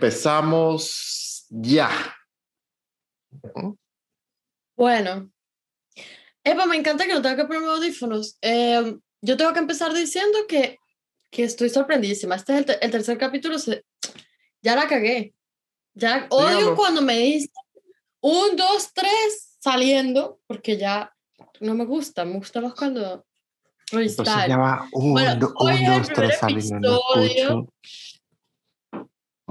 empezamos ya. Bueno. Epa, me encanta que no tenga que ponerme audífonos. Eh, yo tengo que empezar diciendo que, que estoy sorprendidísima. Este es el, te- el tercer capítulo. Se, ya la cagué. Ya odio Dígalo. cuando me dicen un, dos, tres saliendo, porque ya no me gusta. Me gusta más cuando Entonces freestyle. ya va un, Bueno, do- un, dos, tres, saliendo.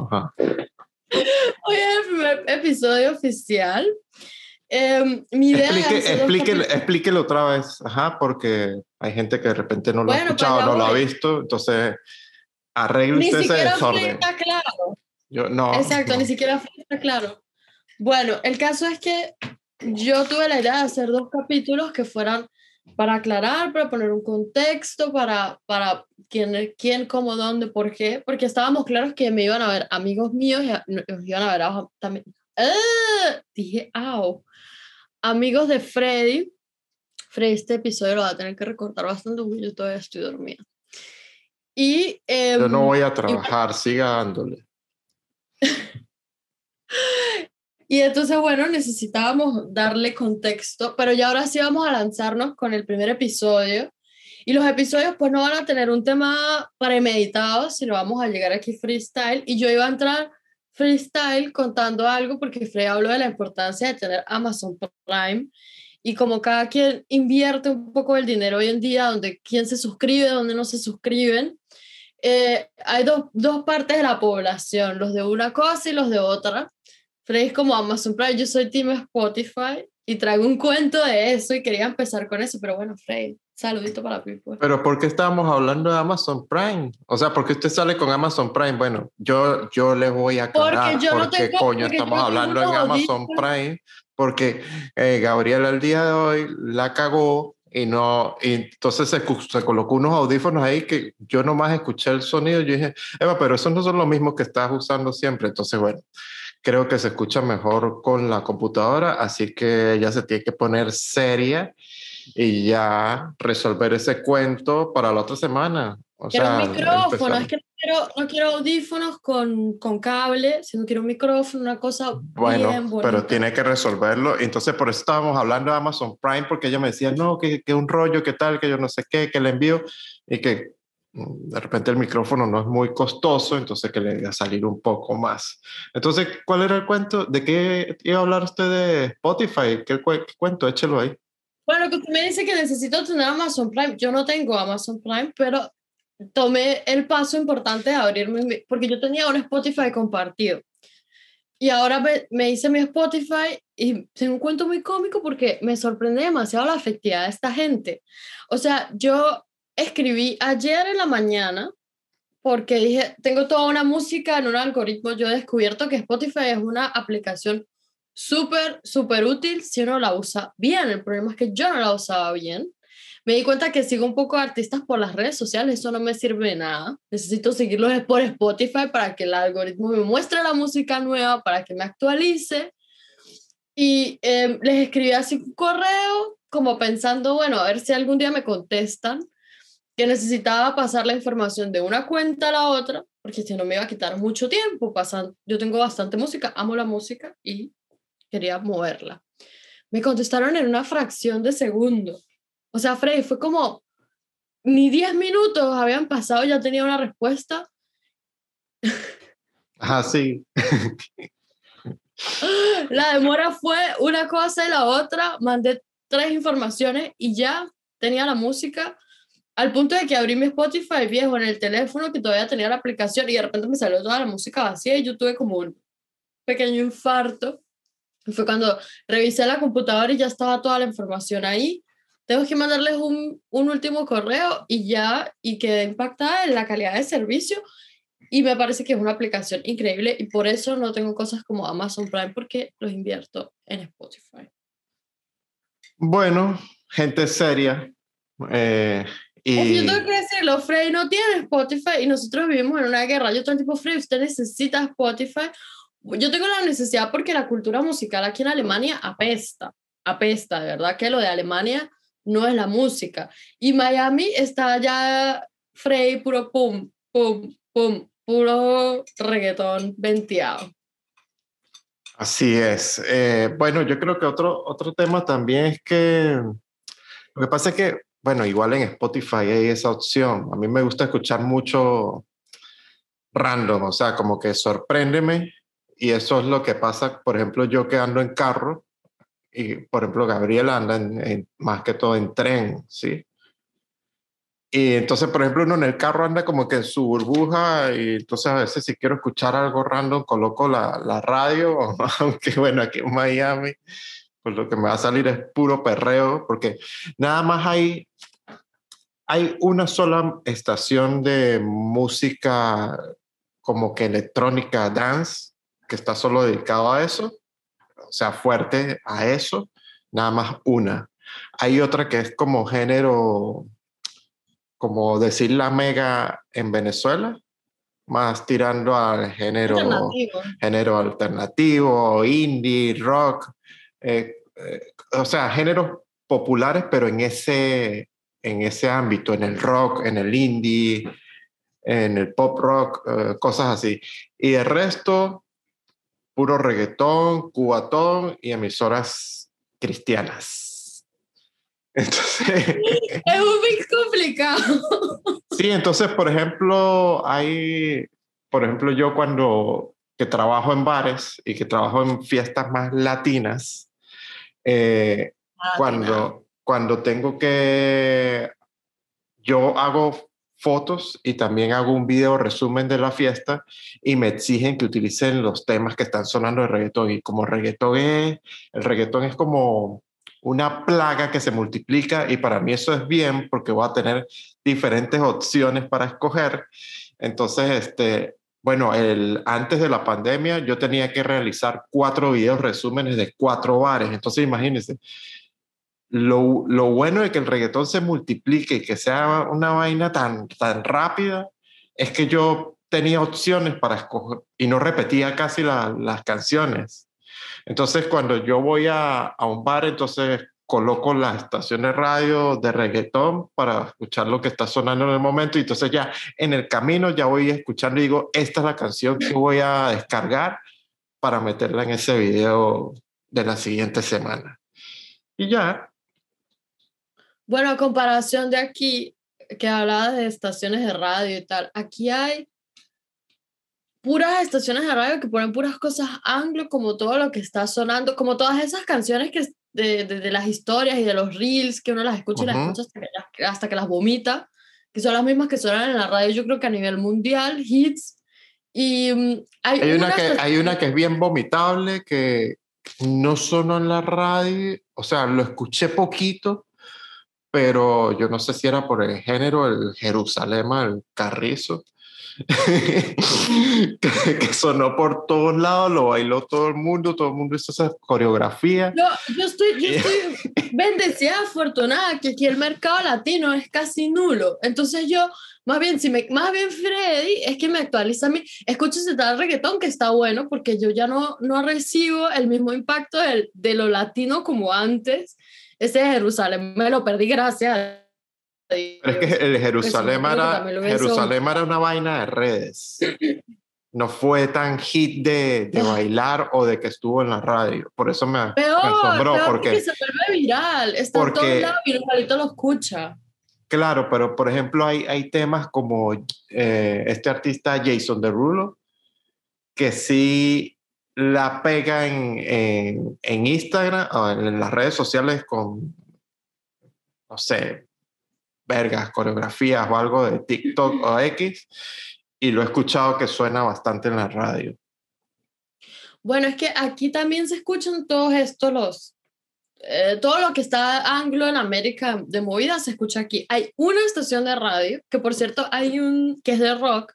Ajá. Hoy es el primer episodio oficial. Eh, mi idea Explique, explíquelo, explíquelo otra vez, ajá, porque hay gente que de repente no lo ha Bueno, pues escuchado, ya no lo ha visto, entonces arregle Ni usted ese siquiera desorden. está claro. Yo, no, Exacto, no. ni siquiera está claro. Bueno, el caso es que yo tuve la idea de hacer dos capítulos que fueran para aclarar, para poner un contexto, para, para quién, quién, cómo, dónde, por qué, porque estábamos claros que me iban a ver amigos míos y a- nos iban a ver a- también. ¡Ah! Dije, au. Amigos de Freddy. Freddy, este episodio lo va a tener que recortar bastante porque yo todavía estoy dormida. Y, Yo no em, voy a trabajar, siga dándole. Y entonces, bueno, necesitábamos darle contexto, pero ya ahora sí vamos a lanzarnos con el primer episodio. Y los episodios pues no van a tener un tema premeditado, sino vamos a llegar aquí freestyle. Y yo iba a entrar freestyle contando algo porque Frey habló de la importancia de tener Amazon Prime. Y como cada quien invierte un poco el dinero hoy en día, donde quién se suscribe, donde no se suscriben, eh, hay dos, dos partes de la población, los de una cosa y los de otra. Frey es como Amazon Prime, yo soy Team Spotify y traigo un cuento de eso y quería empezar con eso, pero bueno, Frey, saludito para Pipo. Pero ¿por qué estábamos hablando de Amazon Prime? O sea, ¿por qué usted sale con Amazon Prime? Bueno, yo, yo les voy a aclarar Porque yo no por qué tengo- coño estamos no hablando en Amazon. Prime, porque eh, Gabriel el día de hoy la cagó y no, y entonces se, se colocó unos audífonos ahí que yo nomás escuché el sonido y yo dije, Eva, pero esos no son los mismos que estás usando siempre. Entonces, bueno, creo que se escucha mejor con la computadora, así que ella se tiene que poner seria y ya resolver ese cuento para la otra semana. O Quiero sea, un micrófono, empezar- es que no quiero, no quiero audífonos con, con cable, sino quiero un micrófono, una cosa Bueno, bien bonita. pero tiene que resolverlo. Entonces, por eso estábamos hablando de Amazon Prime, porque ella me decía, no, que, que un rollo, que tal, que yo no sé qué, que le envío, y que de repente el micrófono no es muy costoso, entonces que le iba a salir un poco más. Entonces, ¿cuál era el cuento? ¿De qué iba a hablar usted de Spotify? ¿Qué, cu- qué cuento? Échelo ahí. Bueno, que usted me dice que necesito tener Amazon Prime. Yo no tengo Amazon Prime, pero tomé el paso importante de abrirme, porque yo tenía un Spotify compartido. Y ahora me, me hice mi Spotify y tengo un cuento muy cómico porque me sorprende demasiado la efectividad de esta gente. O sea, yo escribí ayer en la mañana porque dije, tengo toda una música en un algoritmo. Yo he descubierto que Spotify es una aplicación súper, súper útil si uno la usa bien. El problema es que yo no la usaba bien. Me di cuenta que sigo un poco de artistas por las redes sociales, eso no me sirve de nada. Necesito seguirlos por Spotify para que el algoritmo me muestre la música nueva, para que me actualice. Y eh, les escribí así un correo, como pensando, bueno, a ver si algún día me contestan, que necesitaba pasar la información de una cuenta a la otra, porque si no me iba a quitar mucho tiempo. Pasan, yo tengo bastante música, amo la música y quería moverla. Me contestaron en una fracción de segundo. O sea, Freddy, fue como ni 10 minutos habían pasado, ya tenía una respuesta. Ajá, sí. La demora fue una cosa y la otra. Mandé tres informaciones y ya tenía la música. Al punto de que abrí mi Spotify viejo en el teléfono, que todavía tenía la aplicación, y de repente me salió toda la música vacía y yo tuve como un pequeño infarto. Fue cuando revisé la computadora y ya estaba toda la información ahí. Tengo que mandarles un, un último correo y ya, y quedé impactada en la calidad de servicio. Y me parece que es una aplicación increíble y por eso no tengo cosas como Amazon Prime porque los invierto en Spotify. Bueno, gente seria. eh, y Yo tengo que decirlo, Frey no tiene Spotify y nosotros vivimos en una guerra. Yo el tipo, Frey, usted necesita Spotify. Yo tengo la necesidad porque la cultura musical aquí en Alemania apesta, apesta, de verdad que lo de Alemania no es la música. Y Miami está ya Frey puro pum, pum, pum, puro reggaetón venteado. Así es. Eh, bueno, yo creo que otro, otro tema también es que lo que pasa es que, bueno, igual en Spotify hay esa opción. A mí me gusta escuchar mucho random, o sea, como que sorpréndeme. Y eso es lo que pasa, por ejemplo, yo que ando en carro, y por ejemplo, Gabriel anda en, más que todo en tren, ¿sí? Y entonces, por ejemplo, uno en el carro anda como que en su burbuja y entonces a veces si quiero escuchar algo random coloco la, la radio, aunque bueno, aquí en Miami, pues lo que me va a salir es puro perreo, porque nada más hay, hay una sola estación de música como que electrónica dance que está solo dedicado a eso, o sea, fuerte a eso, nada más una. Hay otra que es como género como decir la mega en Venezuela, más tirando al género alternativo, género alternativo indie, rock, eh, eh, o sea, géneros populares, pero en ese, en ese ámbito, en el rock, en el indie, en el pop rock, eh, cosas así. Y el resto, puro reggaetón, cubatón y emisoras cristianas. Entonces, es un mix complicado. Sí, entonces, por ejemplo, hay, por ejemplo, yo cuando que trabajo en bares y que trabajo en fiestas más latinas, eh, cuando, cuando tengo que, yo hago fotos y también hago un video resumen de la fiesta y me exigen que utilicen los temas que están sonando de reggaetón y como reggaetón es, el reggaetón es como una plaga que se multiplica y para mí eso es bien porque voy a tener diferentes opciones para escoger. Entonces, este, bueno, el, antes de la pandemia yo tenía que realizar cuatro videos resúmenes de cuatro bares. Entonces, imagínense, lo, lo bueno de que el reggaetón se multiplique y que sea una vaina tan, tan rápida es que yo tenía opciones para escoger y no repetía casi las canciones. Entonces, cuando yo voy a, a un bar, entonces coloco la estación de radio de reggaetón para escuchar lo que está sonando en el momento y entonces ya en el camino ya voy escuchando y digo, esta es la canción que voy a descargar para meterla en ese video de la siguiente semana. Y ya. Bueno, a comparación de aquí, que hablaba de estaciones de radio y tal, aquí hay puras estaciones de radio que ponen puras cosas anglo, como todo lo que está sonando, como todas esas canciones que de, de, las historias y de los reels que uno las escucha y las escucha hasta que, hasta que, las vomita, que son las mismas que suenan en la radio, yo creo que a nivel mundial, hits. Y mm, hay, hay una, que, hay una que es bien vomitable, que no sonó en la radio, o sea, lo escuché poquito, pero yo no sé si era por el género, el Jerusalén, el Carrizo que, sonó por todos lados, lo bailó todo el mundo, todo el mundo hizo esa coreografía. Yo, yo estoy, yo estoy bendecida, afortunada, que aquí el mercado latino es casi nulo. Entonces yo, más bien, si me, más bien Freddy, es que me actualiza a mí, escucho ese tal reggaetón que está bueno, porque yo ya no, no recibo el mismo impacto de, de lo latino como antes. Ese Jerusalén me lo perdí, gracias pero es que el Jerusalén, era, Jerusalén era una vaina de redes. No fue tan hit de, de, bailar o de que estuvo en la radio. Por eso me, peor, me asombró. porque, se vuelve viral. Está en todos lados y igualito lo escucha. Claro, pero por ejemplo hay, hay temas como eh, este artista Jason Derulo, que sí la pega en, en, en Instagram o en las redes sociales con, no sé, vergas, coreografías o algo de TikTok o X, y lo he escuchado que suena bastante en la radio. Bueno, es que aquí también se escuchan todos estos, los, eh, todo lo que está anglo en América de movida se escucha aquí. Hay una estación de radio, que por cierto hay un, que es de rock,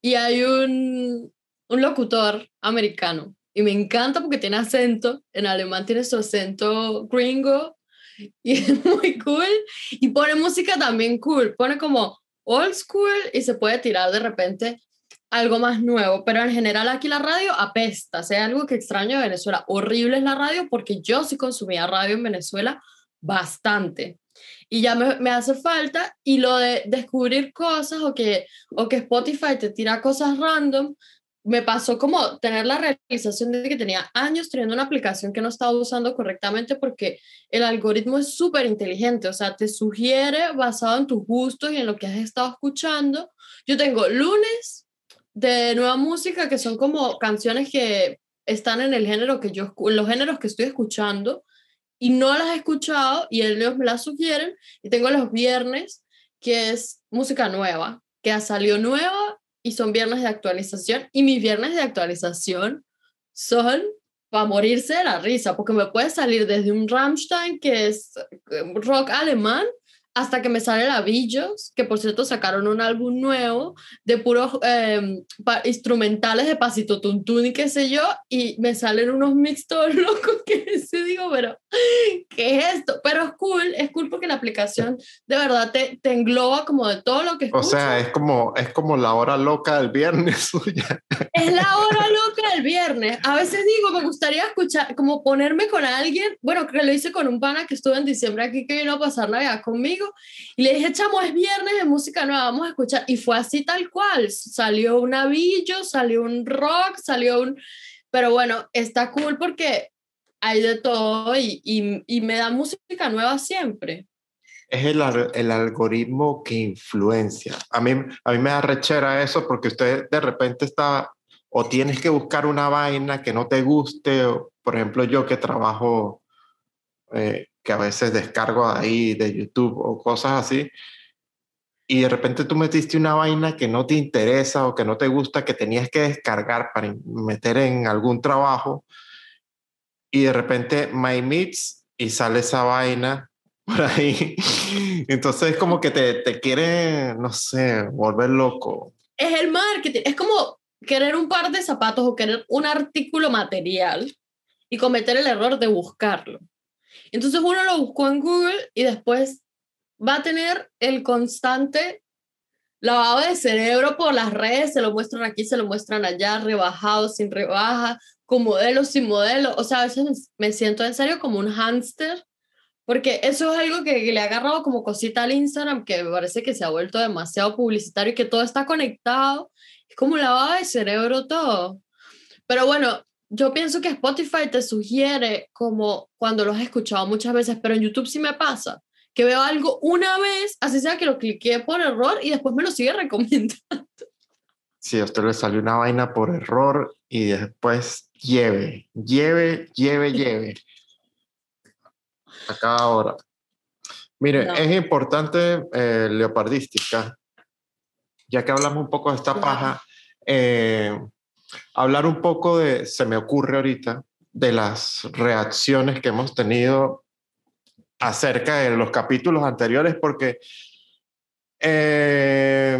y hay un, un locutor americano. Y me encanta porque tiene acento, en alemán tiene su acento gringo, y es muy cool. Y pone música también cool, pone como old school y se puede tirar de repente algo más nuevo, pero en general aquí la radio apesta, sea algo que extraño de Venezuela. Horrible es la radio porque yo sí consumía radio en Venezuela bastante. y ya me, me, hace falta. Y lo de descubrir cosas o que, o que Spotify te tira cosas random, me pasó como tener la realización de que tenía años teniendo una aplicación que no estaba usando correctamente porque el algoritmo es súper inteligente, o sea, te sugiere basado en tus gustos y en lo que has estado escuchando. Yo tengo lunes de nueva música que son como canciones que están en el género que yo, los géneros que estoy escuchando y no las he escuchado y ellos me las sugieren. Y tengo los viernes, que es música nueva, que ha salido nueva y son viernes de actualización. Y mis viernes de actualización son para morirse de la risa, porque me puede salir desde un Rammstein, que es eh, rock alemán, hasta que me sale la Villos, que por cierto sacaron un álbum nuevo de puros eh, instrumentales de pasito tuntún y qué sé yo, y me salen unos mix todos locos que se digo, pero ¿qué es esto? Pero es cool, es cool porque la aplicación de verdad te, te engloba como de todo lo que escuchas. O sea, es como, es como la hora loca del viernes suya. Es la hora loca del viernes. A veces digo, me gustaría escuchar, como ponerme con alguien, bueno, que lo hice con un pana que estuvo en diciembre aquí que vino a pasar Navidad conmigo, y le dije, chamo, es viernes de música nueva, vamos a escuchar. Y fue así tal cual. Salió un avillo, salió un rock, salió un... Pero bueno, está cool porque hay de todo y, y, me da música nueva siempre. Es el, el, algoritmo que influencia. A mí, a mí me da rechera eso porque usted de repente está o tienes que buscar una vaina que no te guste, por ejemplo yo que trabajo eh, que a veces descargo ahí de YouTube o cosas así, y de repente tú metiste una vaina que no te interesa o que no te gusta, que tenías que descargar para meter en algún trabajo, y de repente My Meets y sale esa vaina por ahí. Entonces es como que te, te quiere, no sé, volver loco. Es el marketing, es como querer un par de zapatos o querer un artículo material y cometer el error de buscarlo. Entonces uno lo buscó en Google y después va a tener el constante lavado de cerebro por las redes, se lo muestran aquí, se lo muestran allá, rebajado, sin rebaja, con modelos, sin modelos. O sea, a veces me siento en serio como un hámster, porque eso es algo que, le ha agarrado como cosita al Instagram, que me parece que se ha vuelto demasiado publicitario y que todo está conectado. Es como lavado de cerebro todo. Pero bueno, yo pienso que Spotify te sugiere como cuando lo has escuchado muchas veces, pero en YouTube sí me pasa, que veo algo una vez, así sea que lo cliqué por error y después me lo sigue recomendando. Sí, a usted le salió una vaina por error y después lleve, lleve, lleve, lleve. A cada hora. Mire, es importante eh, leopardística, ya que hablamos un poco de esta paja. Eh, hablar un poco de, se me ocurre ahorita, de las reacciones que hemos tenido acerca de los capítulos anteriores, porque eh,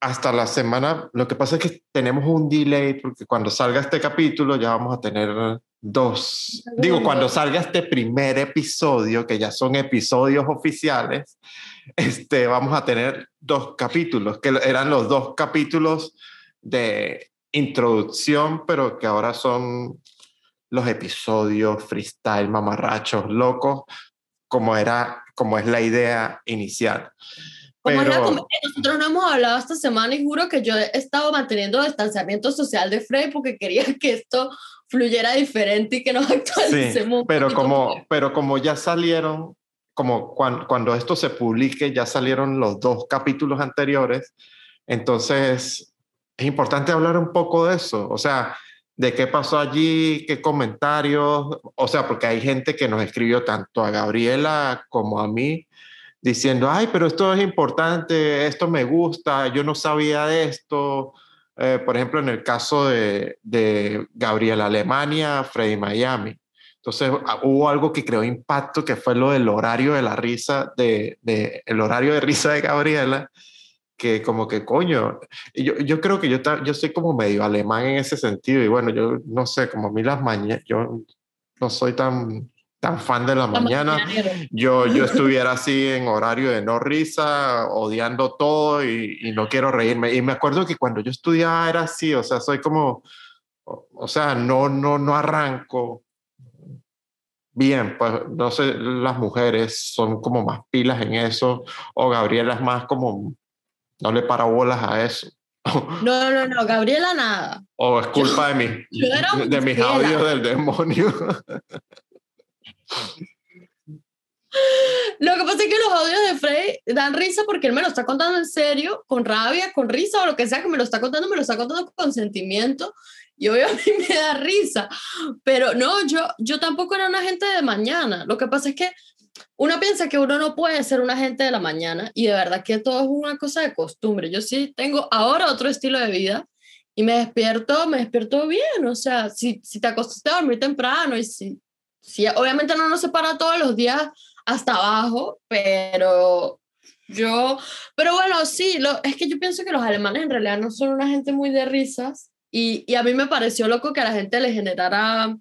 hasta la semana, lo que pasa es que tenemos un delay, porque cuando salga este capítulo ya vamos a tener dos, digo, cuando salga este primer episodio, que ya son episodios oficiales, este, vamos a tener dos capítulos, que eran los dos capítulos de introducción, pero que ahora son los episodios freestyle, mamarrachos, locos, como era, como es la idea inicial. Como nosotros no hemos hablado esta semana y juro que yo he estado manteniendo distanciamiento social de Frey porque quería que esto fluyera diferente y que nos actualicemos. Sí, pero como, pero como ya salieron, como cuando, cuando esto se publique, ya salieron los dos capítulos anteriores, entonces es importante hablar un poco de eso, o sea, de qué pasó allí, qué comentarios, o sea, porque hay gente que nos escribió tanto a Gabriela como a mí diciendo, ay, pero esto es importante, esto me gusta, yo no sabía de esto. Eh, por ejemplo, en el caso de, de Gabriela Alemania, Freddy Miami. Entonces ah, hubo algo que creó impacto, que fue lo del horario de la risa, de, de el horario de risa de Gabriela, que como que coño, yo, yo creo que yo, yo soy como medio alemán en ese sentido y bueno, yo no sé, como a mí las mañanas, yo no soy tan, tan fan de la, mañana, yo, yo estuviera así en horario de no risa, odiando todo y, y, no quiero reírme. Y me acuerdo que cuando yo estudiaba era así, o sea, soy como, o, o sea, no, no, no arranco bien, pues no sé, las mujeres son como más pilas en eso, o Gabriela es más como, no le para bolas a eso. No, no, no, Gabriela nada. O es culpa de, mi, de mis audios del demonio. Lo que pasa es que los audios de Frey dan risa porque él me lo está contando en serio, con rabia, con risa o lo que sea que me lo está contando, me lo está contando con sentimiento y obviamente me da risa. Pero no, yo, yo tampoco era una gente de mañana. Lo que pasa es que uno piensa que uno no puede ser una gente de la mañana y de verdad que todo es una cosa de costumbre. Yo sí tengo ahora otro estilo de vida y me despierto, me despierto bien. O sea, si, si te acostaste a dormir temprano y si, si obviamente no nos separa todos los días hasta abajo, pero yo, pero bueno, sí, lo, es que yo pienso que los alemanes en realidad no son una gente muy de risas y, y a mí me pareció loco que a la gente le generara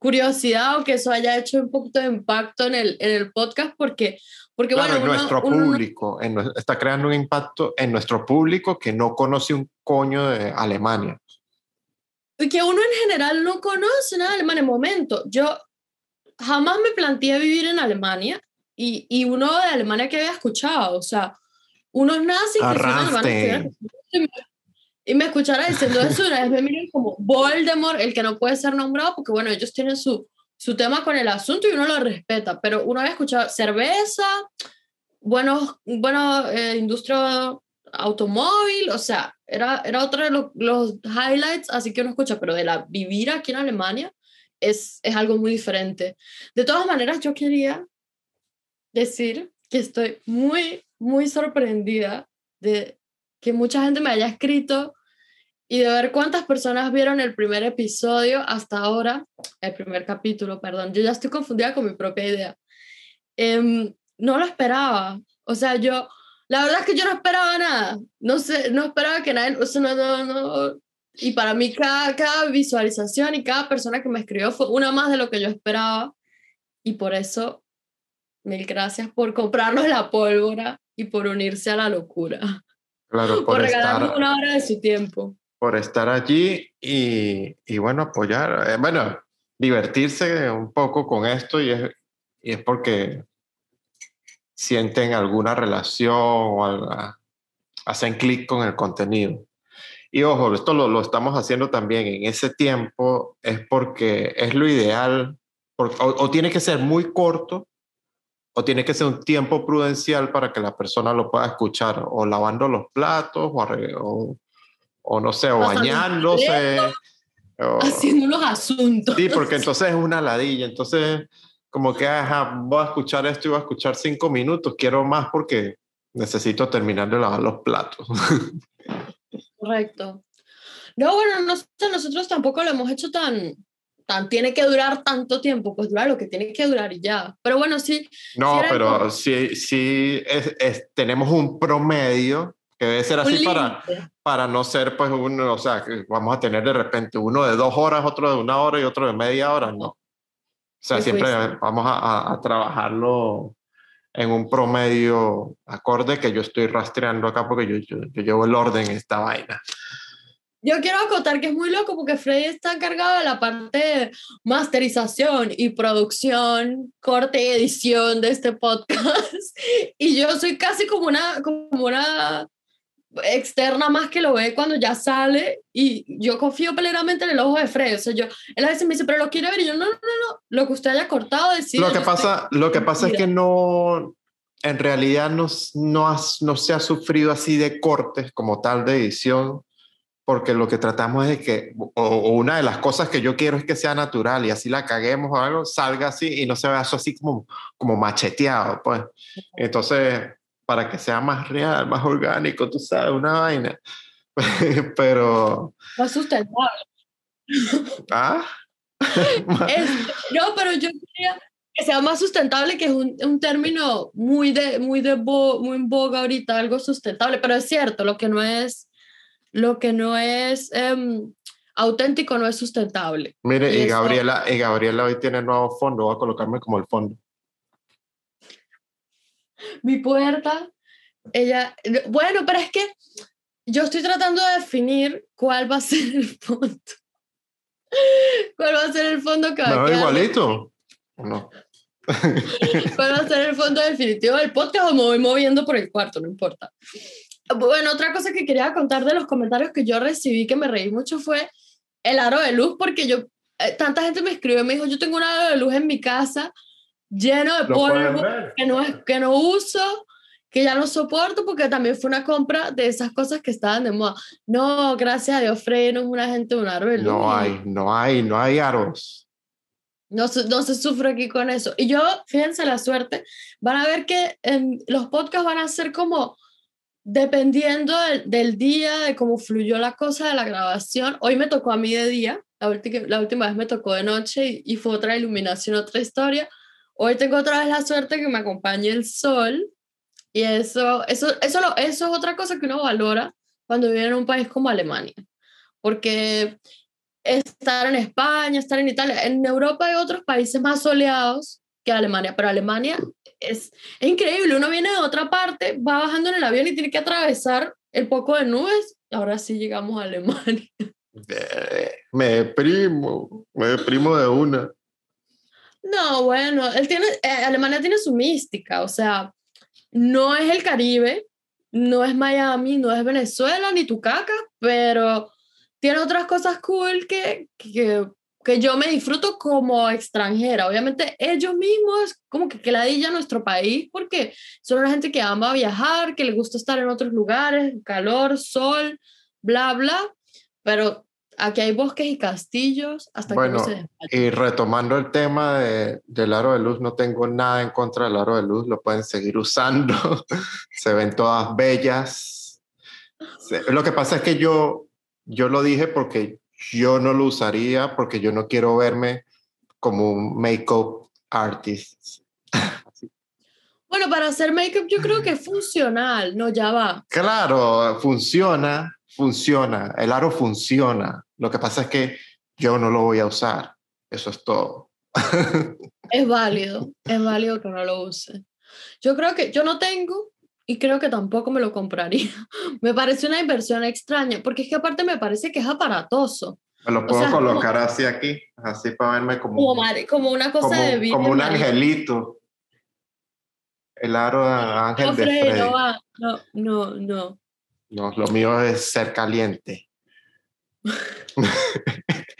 curiosidad o que eso haya hecho un poquito de impacto en el, en el podcast porque, porque claro, bueno, en nuestro público, en, está creando un impacto en nuestro público que no conoce un coño de Alemania. Y que uno en general no conoce nada de Alemania. Momento, yo jamás me planteé vivir en Alemania y, y uno de Alemania que había escuchado, o sea, unos nazis que y me escuchara diciendo eso, una vez me miran como Voldemort, el que no puede ser nombrado, porque bueno, ellos tienen su, su tema con el asunto y uno lo respeta, pero uno había escuchado cerveza, buenos, bueno, eh, industria automóvil, o sea, era, era otro de los, los highlights, así que uno escucha, pero de la vivir aquí en Alemania, es, es algo muy diferente. De todas maneras, yo quería decir que estoy muy, muy sorprendida de que mucha gente me haya escrito y de ver cuántas personas vieron el primer episodio hasta ahora, el primer capítulo, perdón. Yo ya estoy confundida con mi propia idea. Em, no lo esperaba. O sea, yo, la verdad es que yo no esperaba nada. No sé, no esperaba que nadie, o sea, no, no, no, y para mí cada, cada visualización y cada persona que me escribió fue una más de lo que yo esperaba. Y por eso, mil gracias por comprarnos la pólvora y por unirse a la locura. Claro, por, regalarnos una hora de su tiempo. Por estar allí y, y bueno, apoyar, eh, bueno, divertirse un poco con esto y es, y es porque sienten alguna relación o hacen clic con el contenido. Y ojo, esto lo, lo, estamos haciendo también en ese tiempo, es porque es lo ideal, o, tiene que ser muy corto, o tiene que ser un tiempo prudencial para que la persona lo pueda escuchar, o lavando los platos, o, o, no sé, o bañándose. haciendo los asuntos. Sí, porque entonces es una ladilla, entonces como que, ajá, voy a escuchar esto y voy a escuchar cinco minutos, quiero más porque necesito terminar de lavar los platos. Correcto. No, bueno, no, nosotros tampoco lo hemos hecho tan, tan, tiene que durar tanto tiempo, pues dura lo que tiene que durar y ya. Pero bueno, sí. No, pero sí, sí es, tenemos un promedio que debe ser así para, para no ser pues uno, o sea, que vamos a tener de repente uno de dos horas, otro de una hora y otro de media hora, no. O sea, siempre vamos a, a trabajarlo en un promedio acorde que yo estoy rastreando acá porque yo, yo, yo, llevo el orden en esta vaina. Yo quiero acotar que es muy loco porque Freddy está encargado de la parte de masterización y producción, corte y edición de este podcast. Y yo soy casi como una, como una externa más que lo ve cuando ya sale y yo confío plenamente en el ojo de Fred. O sea, yo, él a veces me dice, pero lo quiere ver y yo, no, no, no, lo que usted haya cortado, decir. Lo que pasa, lo que pasa es que no, en realidad no, no, no se ha sufrido así de cortes como tal de edición, porque lo que tratamos es de que, o, una de las cosas que yo quiero es que sea natural y así la caguemos o algo, salga así y no se vea eso así como, como macheteado, pues. Entonces, para que sea más real, más orgánico, tú sabes, una vaina. pero... Más sustentable. ¿Ah? no, pero yo quería que sea más sustentable, que es un, un término muy, de, muy, de muy en boga ahorita, algo sustentable, pero es cierto, lo que no es, lo que no es um, auténtico no es sustentable. Mire, y, y Gabriela, y Gabriela hoy tiene nuevo fondo, voy a colocarme como el fondo mi puerta, ella, bueno, pero es que yo estoy tratando de definir cuál va a ser el fondo. ¿Cuál va a ser el fondo que no, igualito. No. Para hacer el fondo definitivo del podcast o me voy moviendo por el cuarto, no importa. Bueno, otra cosa que quería contar de los comentarios que yo recibí que me reí mucho fue el aro de luz, porque yo, eh, tanta gente me escribió y me dijo, yo tengo un aro de luz en mi casa lleno de ¿Lo pueden polvo que no, es, que no uso, que ya no soporto, porque también fue una compra de esas cosas que estaban de moda. No, gracias a Dios, Freddy no es una gente de un aro de luz. No hay, no hay, no hay aros. No se, no se sufre aquí con eso. Y yo, fíjense la suerte, van a ver que en los podcasts van a ser como dependiendo del, día, de cómo fluyó la cosa de la grabación. Hoy me tocó a mí de día, la, la última vez me tocó de noche y, fue otra iluminación, otra historia. Hoy tengo otra vez la suerte que me acompañe el sol y eso, eso, eso, eso es otra cosa que uno valora cuando vive en un país como Alemania. Porque estar en España, estar en Italia, en Europa hay otros países más soleados que Alemania, pero Alemania es, es increíble, uno viene de otra parte, va bajando en el avión y tiene que atravesar el poco de nubes, ahora sí llegamos a Alemania. Me deprimo, me deprimo de una. No, bueno, él tiene, eh, Alemania tiene su mística, o sea, no es el Caribe, no es Miami, no es Venezuela, ni Tucaca, pero tiene otras cosas cool que, que, que yo me disfruto como extranjera. Obviamente ellos mismos, como que que ladilla nuestro país, porque son una gente que ama viajar, que le gusta estar en otros lugares, calor, sol, bla, bla, pero aquí hay bosques y castillos hasta Bueno, que no se. Y retomando el tema de- del aro de luz, no tengo nada en contra del aro de luz, lo pueden seguir usando, se ven todas bellas. Lo que pasa es que yo, yo lo dije porque yo no lo usaría, porque yo no quiero verme como un make-up artist. Bueno, para hacer make-up yo creo que es funcional, no, ya va. Claro, funciona, funciona, el aro funciona. Lo que pasa es que yo no lo voy a usar, eso es todo. Es válido, es válido que no lo use. Yo creo que yo no tengo y creo que tampoco me lo compraría. Me parece una inversión extraña, porque es que aparte me parece que es aparatoso, Me lo O puedo sea, como- colocar así aquí, así para verme como, como, como una cosa como, de vida. como un angelito. El aro de ángel No, de Freddy. No, no, no. No, lo mío es ser caliente.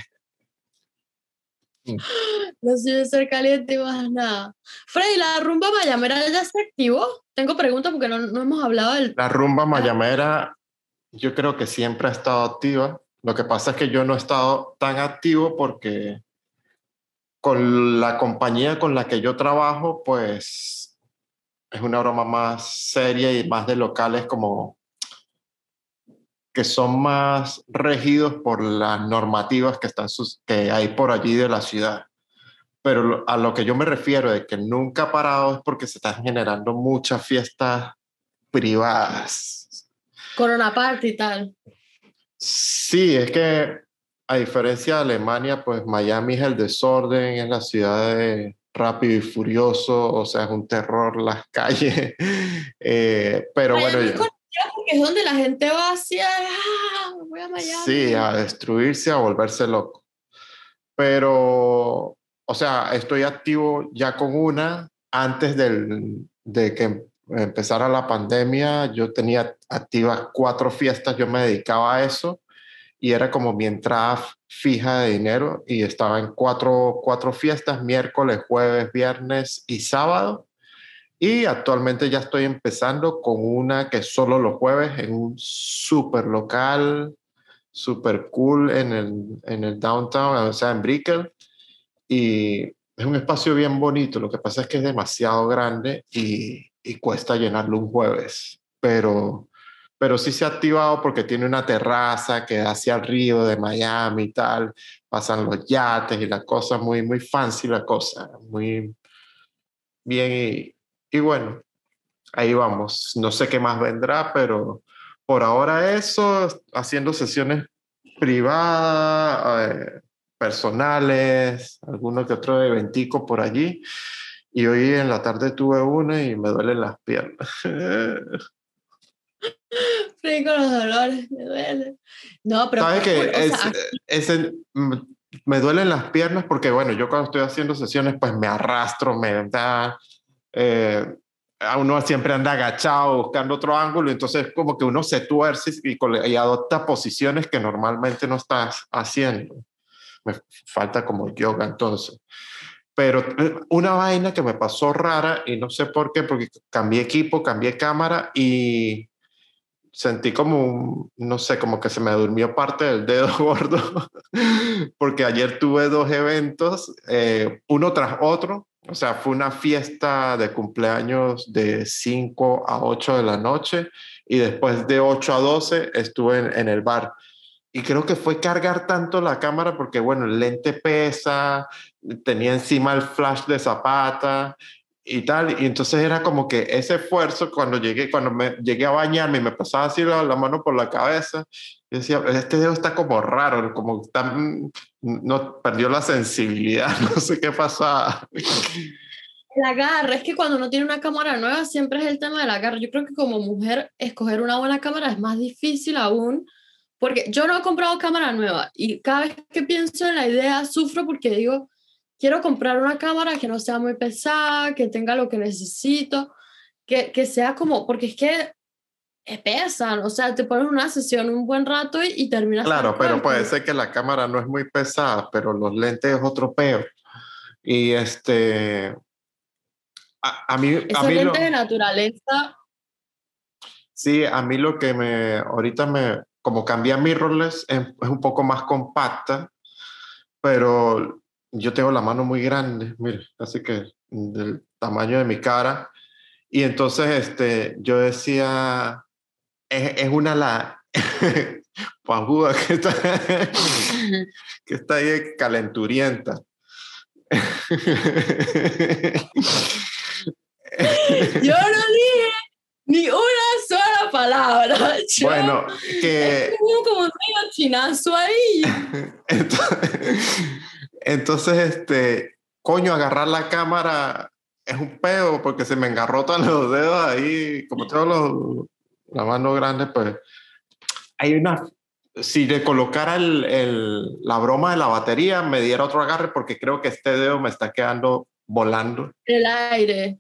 No soy ser caliente y más nada. Freddy, ¿la rumba mayamera ya se activó? Tengo preguntas porque no, no hemos hablado del... La rumba mayamera, yo creo que siempre ha estado activa. Lo que pasa es que yo no he estado tan activo porque con la compañía con la que yo trabajo, pues es una broma más seria y más de locales como que son más regidos por las normativas que, están sus- que hay por allí de la ciudad. Pero a lo que yo me refiero de que nunca ha parado es porque se están generando muchas fiestas privadas. Corona Party y tal. Sí, es que a diferencia de Alemania, pues Miami es el desorden, es la ciudad de rápido y furioso, o sea, es un terror las calles. Eh, pero Miami bueno, conocida porque es donde la gente va hacia... Ah, voy a Miami. sí, a destruirse, a volverse loco. Pero, o sea, estoy activo ya con una. Antes del, de que empezara la pandemia, yo tenía activas cuatro fiestas, yo me dedicaba a eso y era como mi entrada fija de dinero y estaba en cuatro, cuatro fiestas, miércoles, jueves, viernes y sábado. Y actualmente ya estoy empezando con una que es solo los jueves en un súper local, súper cool en el, en el downtown, o sea, en Brickell. Y es un espacio bien bonito. Lo que pasa es que es demasiado grande y, y cuesta llenarlo un jueves. Pero, pero sí se ha activado porque tiene una terraza que da hacia el río de Miami y tal. Pasan los yates y la cosa, muy, muy fancy la cosa. Muy bien. Y, y bueno, ahí vamos. No sé qué más vendrá, pero por ahora eso, haciendo sesiones privadas, eh, personales, alguno que otro eventico por allí. Y hoy en la tarde tuve una y me duelen las piernas. Con los dolores, me duele. No, pero... ¿Sabes qué o es, sea, ese, mm, me duelen las piernas porque, bueno, yo cuando estoy haciendo sesiones, pues me arrastro, me da... Eh, uno siempre anda agachado buscando otro ángulo, entonces como que uno se tuerce y, y adopta posiciones que normalmente no estás haciendo. Me falta como yoga entonces. Pero eh, una vaina que me pasó rara y no sé por qué, porque cambié equipo, cambié cámara y sentí como, no sé, como que se me durmió parte del dedo gordo, porque ayer tuve dos eventos, eh, uno tras otro, o sea, fue una fiesta de cumpleaños de 5 a 8 de la noche y después de 8 a 12 estuve en, en el bar. Y creo que fue cargar tanto la cámara porque, bueno, el lente pesa, tenía encima el flash de zapata y tal. Y entonces era como que ese esfuerzo cuando llegué, cuando me llegué a bañarme y me pasaba así la, mano por la cabeza, yo decía, este dedo está como raro, como está, no, perdió la sensibilidad, no sé qué pasa. El agarre, es que cuando uno tiene una cámara nueva siempre es el tema del agarre. Yo creo que como mujer escoger una buena cámara es más difícil aún porque yo no he comprado cámara nueva y cada vez que pienso en la idea sufro porque digo, quiero comprar una cámara que no sea muy pesada, que tenga lo que necesito, que, que sea como, porque es que pesan, o sea, te pones una sesión un buen rato y, y terminas. Claro, pero puede ser que la cámara no es muy pesada, pero los lentes es otro peor. Y este, a, a mí... Esos a mí lentes lo, de naturaleza. Sí, a mí lo que me, ahorita me, como cambia mirrorless, es, es un poco más compacta, pero yo tengo la mano muy grande, mire, así que del tamaño de mi cara. Y entonces este, yo decía, es, es una la pajuda que está, que está ahí calenturienta. Yo no dije ni una sola palabra. Yo, bueno, que... Es como, como medio chinazo ahí. Entonces, entonces, este, coño, agarrar la cámara es un pedo porque se me engarrotan los dedos ahí, como tengo los, la mano grande, pues hay una, si le colocara el, el, la broma de la batería, me diera otro agarre porque creo que este dedo me está quedando volando. El aire.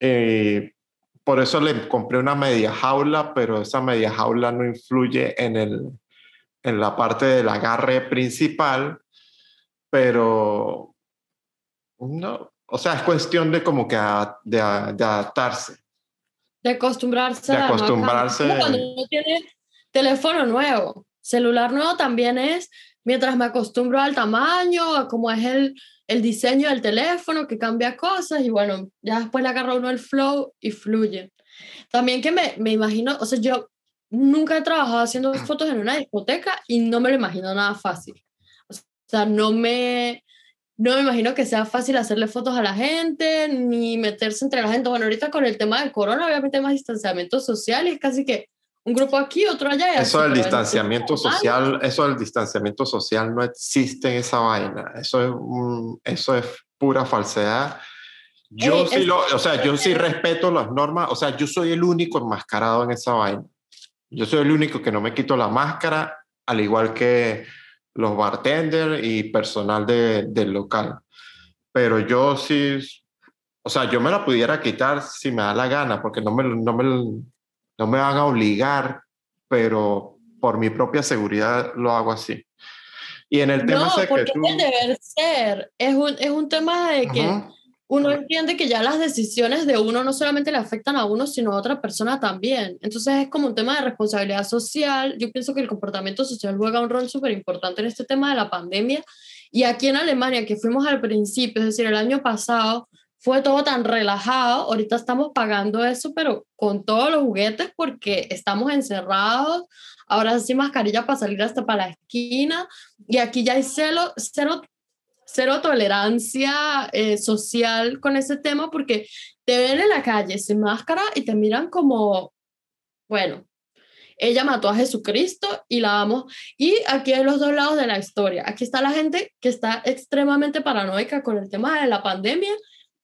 Eh, por eso le compré una media jaula, pero esa media jaula no influye en, el, en la parte del agarre principal, pero no, o sea, es cuestión de como que a, de, de, adaptarse. De acostumbrarse. De acostumbrarse. A cuando uno tiene teléfono nuevo, celular nuevo también es, mientras me acostumbro al tamaño, a cómo es el, el diseño del teléfono, que cambia cosas y bueno, ya después le agarra uno el flow y fluye. También que me, me imagino, o sea, yo nunca he trabajado haciendo fotos en una discoteca y no me lo imagino nada fácil. O sea, no me, no me imagino que sea fácil hacerle fotos a la gente, ni meterse entre la gente. Bueno, ahorita con el tema del corona, obviamente hay más distanciamiento social y es casi que un grupo aquí, otro allá. eso del distanciamiento social, eso del distanciamiento social no existe en esa vaina. Eso es, un, eso es pura falsedad. Yo sí lo, o sea, yo sí respeto las normas, o sea, yo soy el único enmascarado en esa vaina. Yo soy el único que no me quito la máscara, al igual que los bartenders y personal de, del local. Pero yo sí, o sea, yo me la pudiera quitar si me da la gana, porque no me, no me, no me van a obligar, pero por mi propia seguridad lo hago así. Y en el tema no, ese porque que tú... es el deber ser, es un, es un tema de que... Uh -huh uno entiende que ya las decisiones de uno no solamente le afectan a uno, sino a otra persona también. Entonces es como un tema de responsabilidad social. Yo pienso que el comportamiento social juega un rol súper importante en este tema de la pandemia. Y aquí en Alemania, que fuimos al principio, es decir, el año pasado, fue todo tan relajado. Ahorita estamos pagando eso, pero con todos los juguetes porque estamos encerrados. Ahora sí mascarilla para salir hasta para la esquina. Y aquí ya hay cero, cero cero tolerancia eh, social con ese tema porque te ven en la calle sin máscara y te miran como, bueno, ella mató a Jesucristo y la amo. Y aquí hay los dos lados de la historia. Aquí está la gente que está extremadamente paranoica con el tema de la pandemia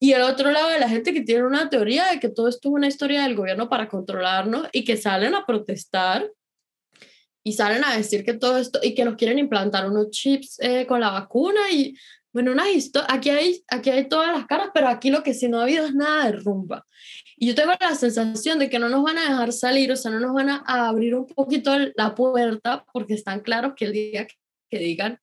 y el otro lado de la gente que tiene una teoría de que todo esto es una historia del gobierno para controlarnos y que salen a protestar y salen a decir que todo esto y que nos quieren implantar unos chips eh, con la vacuna y bueno, una aquí hay, aquí hay todas las caras, pero aquí lo que sí no ha habido es nada de rumba. Y yo tengo la sensación de que no nos van a dejar salir, o sea, no nos van a, abrir un poquito la puerta porque están claros que el día que, digan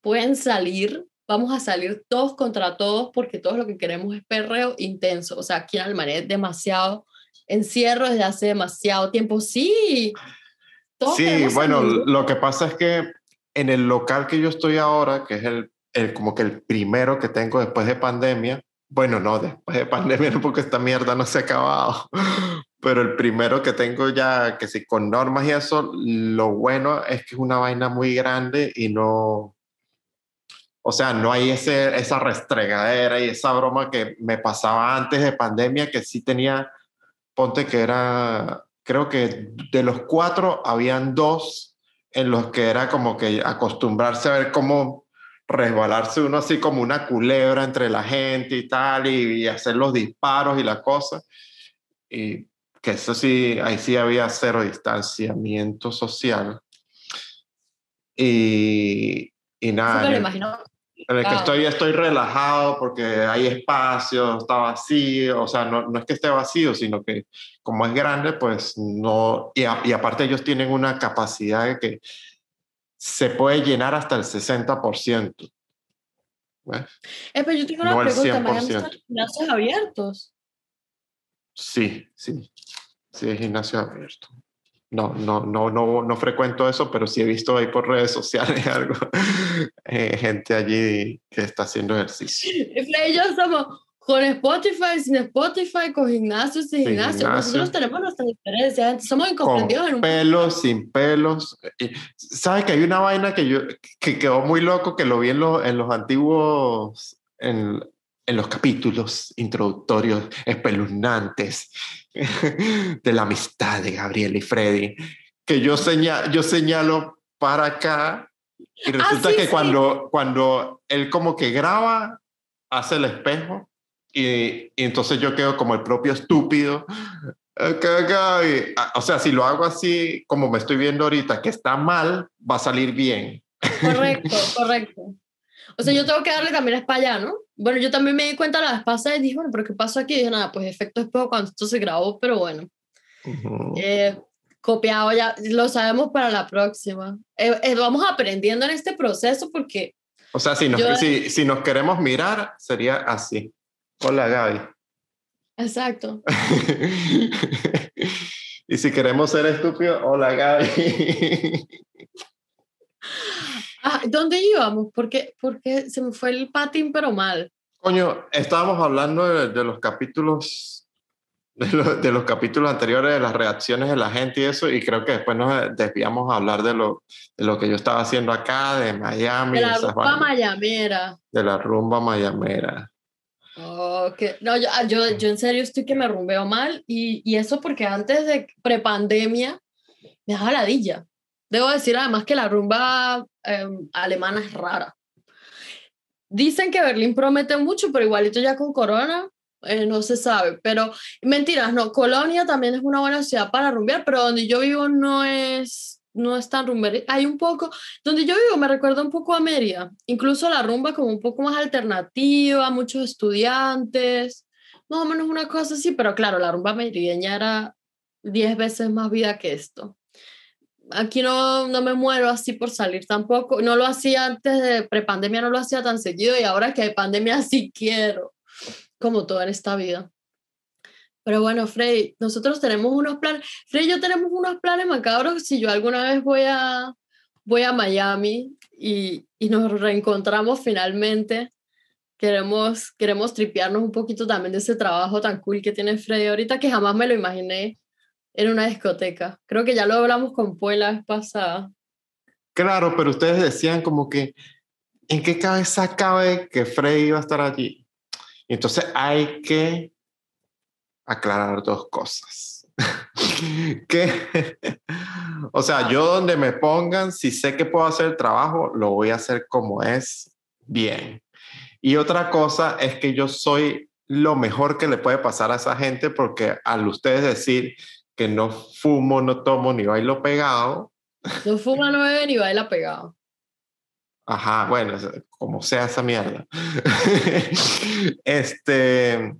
pueden salir, vamos a salir todos contra todos porque todos lo que queremos es perreo intenso. O sea, aquí en Almané es demasiado encierro desde hace demasiado tiempo. Sí. Sí, bueno, lo que pasa es que en el local que yo estoy ahora, que es el el, como que el primero que tengo después de pandemia, bueno, no, después de pandemia no porque esta mierda no se ha acabado, pero el primero que tengo ya, que sí, con normas y eso, lo bueno es que es una vaina muy grande y no, o sea, no hay ese, esa restregadera y esa broma que me pasaba antes de pandemia, que sí tenía, ponte que era, creo que de los cuatro habían dos en los que era como que acostumbrarse a ver cómo resbalarse uno así como una culebra entre la gente y tal, y, hacer los disparos y la cosa. Y que eso sí, ahí sí había cero distanciamiento social. Y, y nada. En el, que estoy, estoy relajado porque hay espacio, está vacío, o sea, no, no, es que esté vacío, sino que como es grande, pues no, y, y aparte ellos tienen una capacidad de que se puede llenar hasta el 60%. Eh, pero yo tengo una no pregunta, ¿Mañana gimnasios abiertos? Sí, sí, sí, es gimnasio abierto. No, no, no, no, no frecuento eso, pero sí he visto ahí por redes sociales algo, eh, gente allí que está haciendo ejercicio. Y yo somos, con Spotify, sin Spotify, con gimnasio, sin, gimnasio. Nosotros tenemos nuestras diferencias, somos incomprendidos. Con pelos, sin pelos. ¿Sabes que hay una vaina que yo que quedó muy loco, que lo vi en, en los antiguos, en, en los capítulos introductorios espeluznantes de la amistad de Gabriel y Freddy, que yo, señalo, yo señalo para acá y ah, resulta que Cuando, cuando él como que graba, hace el espejo y, entonces yo quedo como el propio estúpido. Ah, o sea, si lo hago así, como me estoy viendo ahorita, que está mal, va a salir bien. Correcto, correcto. O sea, yo tengo que darle también para allá, ¿no? Bueno, yo también me di cuenta la vez pasada y dije, bueno, pero ¿qué pasó aquí? Y dije, nada, pues efecto espejo cuando esto se grabó, pero bueno. Eh, copiado ya, lo sabemos para la próxima. Eh, eh, vamos aprendiendo en este proceso porque... O sea, si nos, si, si nos queremos mirar, sería así. Hola Gaby. Exacto. y si queremos ser estúpidos, hola Gaby. ah, ¿Dónde íbamos? Porque, porque se me fue el patín, pero mal. Coño, estábamos hablando de, los capítulos, de, los capítulos anteriores, de las reacciones de la gente y eso, y creo que después nos desviamos a hablar de lo, de lo que yo estaba haciendo acá, de Miami. De la rumba mayamera. De la rumba mayamera. Oh, no, yo, ah, yo, yo, en serio estoy que me rumbeo mal y, y eso porque antes de prepandemia me daba ladilla. Debo decir además que la rumba em, alemana es rara. Dicen que Berlín promete mucho, pero igualito ya con Corona eh, no se sabe. Pero mentiras, no. Colonia también es una buena ciudad para rumbear, pero donde yo vivo no es no es tan rumba. Hay un poco, donde yo vivo me recuerda un poco a Mérida, incluso la rumba como un poco más alternativa, muchos estudiantes, más o menos una cosa así, pero claro, la rumba merideña era diez veces más vida que esto. Aquí no, no me muero así por salir tampoco, no lo hacía antes de prepandemia, no lo hacía tan seguido y ahora que hay pandemia sí quiero, como todo en esta vida. Pero bueno, Frey, nosotros tenemos unos planes, Frey y yo tenemos unos planes macabros si yo alguna vez voy a, voy a Miami y, y nos reencontramos finalmente. Queremos, queremos tripearnos un poquito también de ese trabajo tan cool que tiene Frey ahorita que jamás me lo imaginé en una discoteca. Creo que ya lo hablamos con Poe la vez pasada. Claro, pero ustedes decían como que, ¿en qué cabeza cabe que Frey iba a estar allí? Entonces hay que aclarar dos cosas. que, o sea, yo donde me pongan, si sé que puedo hacer el trabajo, lo voy a hacer como es, bien. Y otra cosa es que yo soy lo mejor que le puede pasar a esa gente porque al ustedes decir que no fumo, no tomo ni bailo pegado, No fuma nueve ni baila pegado. Ajá, bueno, como sea esa mierda. este,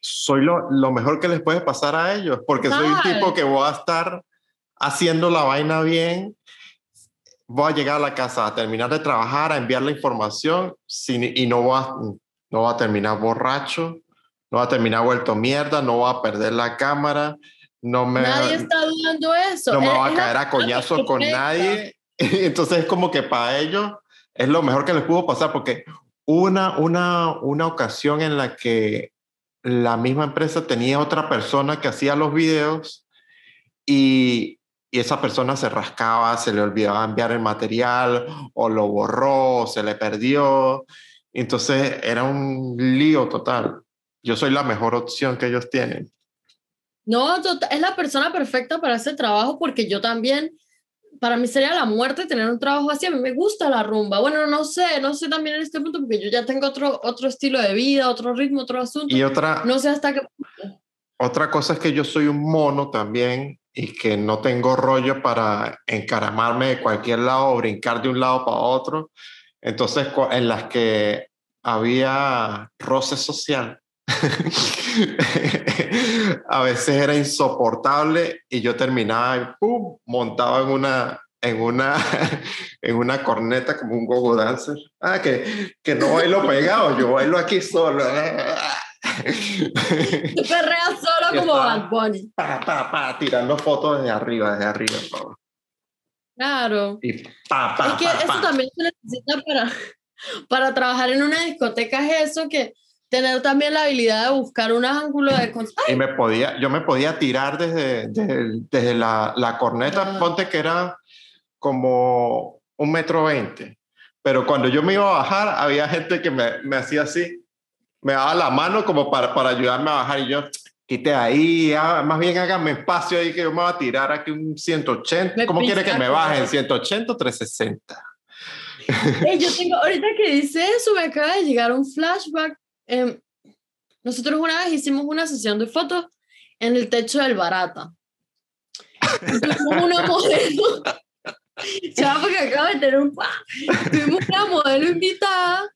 soy lo, lo, mejor que les puede pasar a ellos, porque soy un tipo que voy a estar haciendo la vaina bien, voy a llegar a la casa a terminar de trabajar, a enviar la información sin, y no voy, a, no voy a terminar borracho, no voy a terminar vuelto mierda, no voy a perder la cámara, no me... Nadie está dudando eso. No me voy a caer a coñazos con nadie. Entonces es como que para ellos es lo mejor que les pudo pasar porque una, una, una ocasión en la que la misma empresa tenía otra persona que hacía los videos y, y esa persona se rascaba, se le olvidaba enviar el material o lo borró, o se le perdió. Entonces era un lío total. Yo soy la mejor opción que ellos tienen. No, es la persona perfecta para ese trabajo porque yo también para mí sería la muerte tener un trabajo así. A mí me gusta la rumba. Bueno, no sé, no sé también en este punto porque yo ya tengo otro, otro estilo de vida, otro ritmo, otro asunto. Y otra. No sé hasta qué. Otra cosa es que yo soy un mono también y que no tengo rollo para encaramarme de cualquier lado o brincar de un lado para otro. Entonces, en las que había roce social, a veces era insoportable y yo terminaba pum, montaba en una, en una, en una corneta como un gogo dancer. Ah, que, que no bailo pegado, yo bailo aquí solo. Tú perreas solo como Bad Bunny. Pa, pa, pa, tirando fotos desde arriba, desde arriba. Claro. Y pa, pa, es que eso también se necesita para, para trabajar en una discoteca, es eso que tener también la habilidad de buscar un ángulo de... Y me podía, yo me podía tirar desde, desde, desde la, la, corneta, ponte que era como un metro veinte. Pero cuando yo me iba a bajar, había gente que me, me hacía así, me daba la mano como para, para ayudarme a bajar y yo, quite ahí, ah, más bien hágame espacio ahí que yo me voy a tirar aquí un 180. ¿Cómo quiere que me baje? ¿En 180 o 360? yo tengo, ahorita que dice eso, me acaba de llegar un flashback Em, nosotros una vez hicimos una sesión de fotos en el techo del Barata. tuvimos una modelo, ya porque acaba de tener un tuvimos una modelo invitada,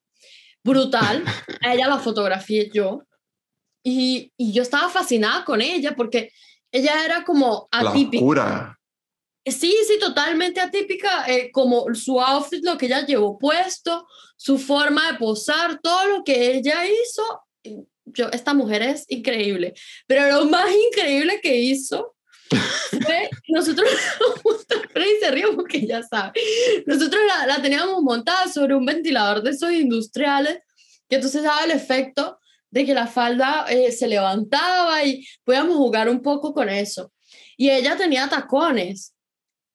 brutal, a ella la fotografié yo, y, y yo estaba fascinada con ella porque ella era como atípica. Sí, sí, totalmente atípica, eh, como su outfit, lo que ella llevó puesto, su forma de posar, todo lo que ella hizo. Yo, esta mujer es increíble, pero lo más increíble que hizo fue, nosotros, Freddy se ríe porque ya sabe, nosotros la, la, teníamos montada sobre un ventilador de esos industriales, que entonces daba el efecto de que la falda eh, se levantaba y podíamos jugar un poco con eso. Y ella tenía tacones.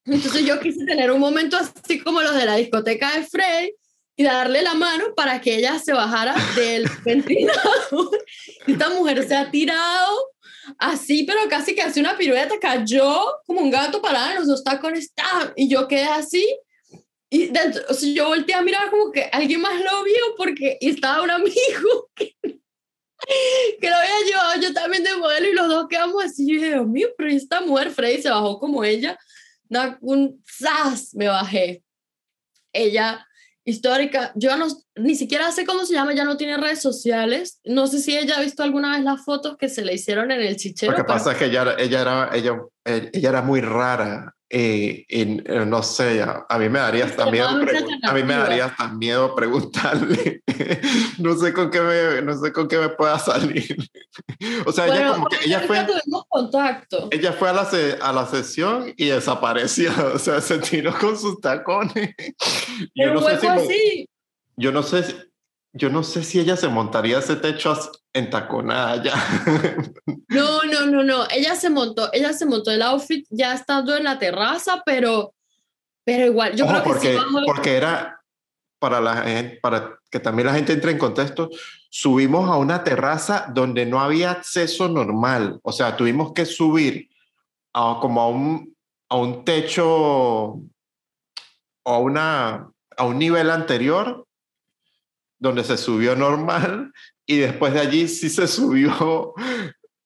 Entonces yo quise tener un momento así como los de la discoteca de Frey y darle la mano para que ella se bajara del ventilador. Esta mujer se ha tirado así, pero casi que hace una pirueta, cayó como un gato parado en los dos tacones, y yo quedé así. Y dentro, o sea, yo volteé a mirar como que alguien más lo vio porque estaba un amigo que, que lo había llevado yo también de modelo y los dos quedamos así. Y yo dije, Dios mío, pero esta mujer, Freddy, se bajó como ella un ¡zas! me bajé. Ella, histórica, yo no, ni siquiera sé cómo se llama, ya no tiene redes sociales. No sé si ella ha visto alguna vez las fotos que se le hicieron en el chichero. Lo que pasa es que ella, ella, era, ella, ella era muy rara y, eh, no sé, a, mí me daría hasta miedo, a mí me daría hasta miedo preguntarle, no sé con qué me, no sé con qué me pueda salir. o sea, ella como que ella fue, contacto. ella fue a la, a la sesión y desapareció, o sea, se tiró con sus tacones. Pero yo no sé si, así. Yo no sé, yo no sé si ella se montaría ese techo en taconada ya. No, no, no, no. Ella se montó, ella se montó el outfit ya estando en la terraza, pero, pero igual, yo creo que porque, porque era para la para que también la gente entre en contexto, subimos a una terraza donde no había acceso normal. O sea, tuvimos que subir a, como a un, a un techo o a, una, a un nivel anterior donde se subió normal y después de allí sí se subió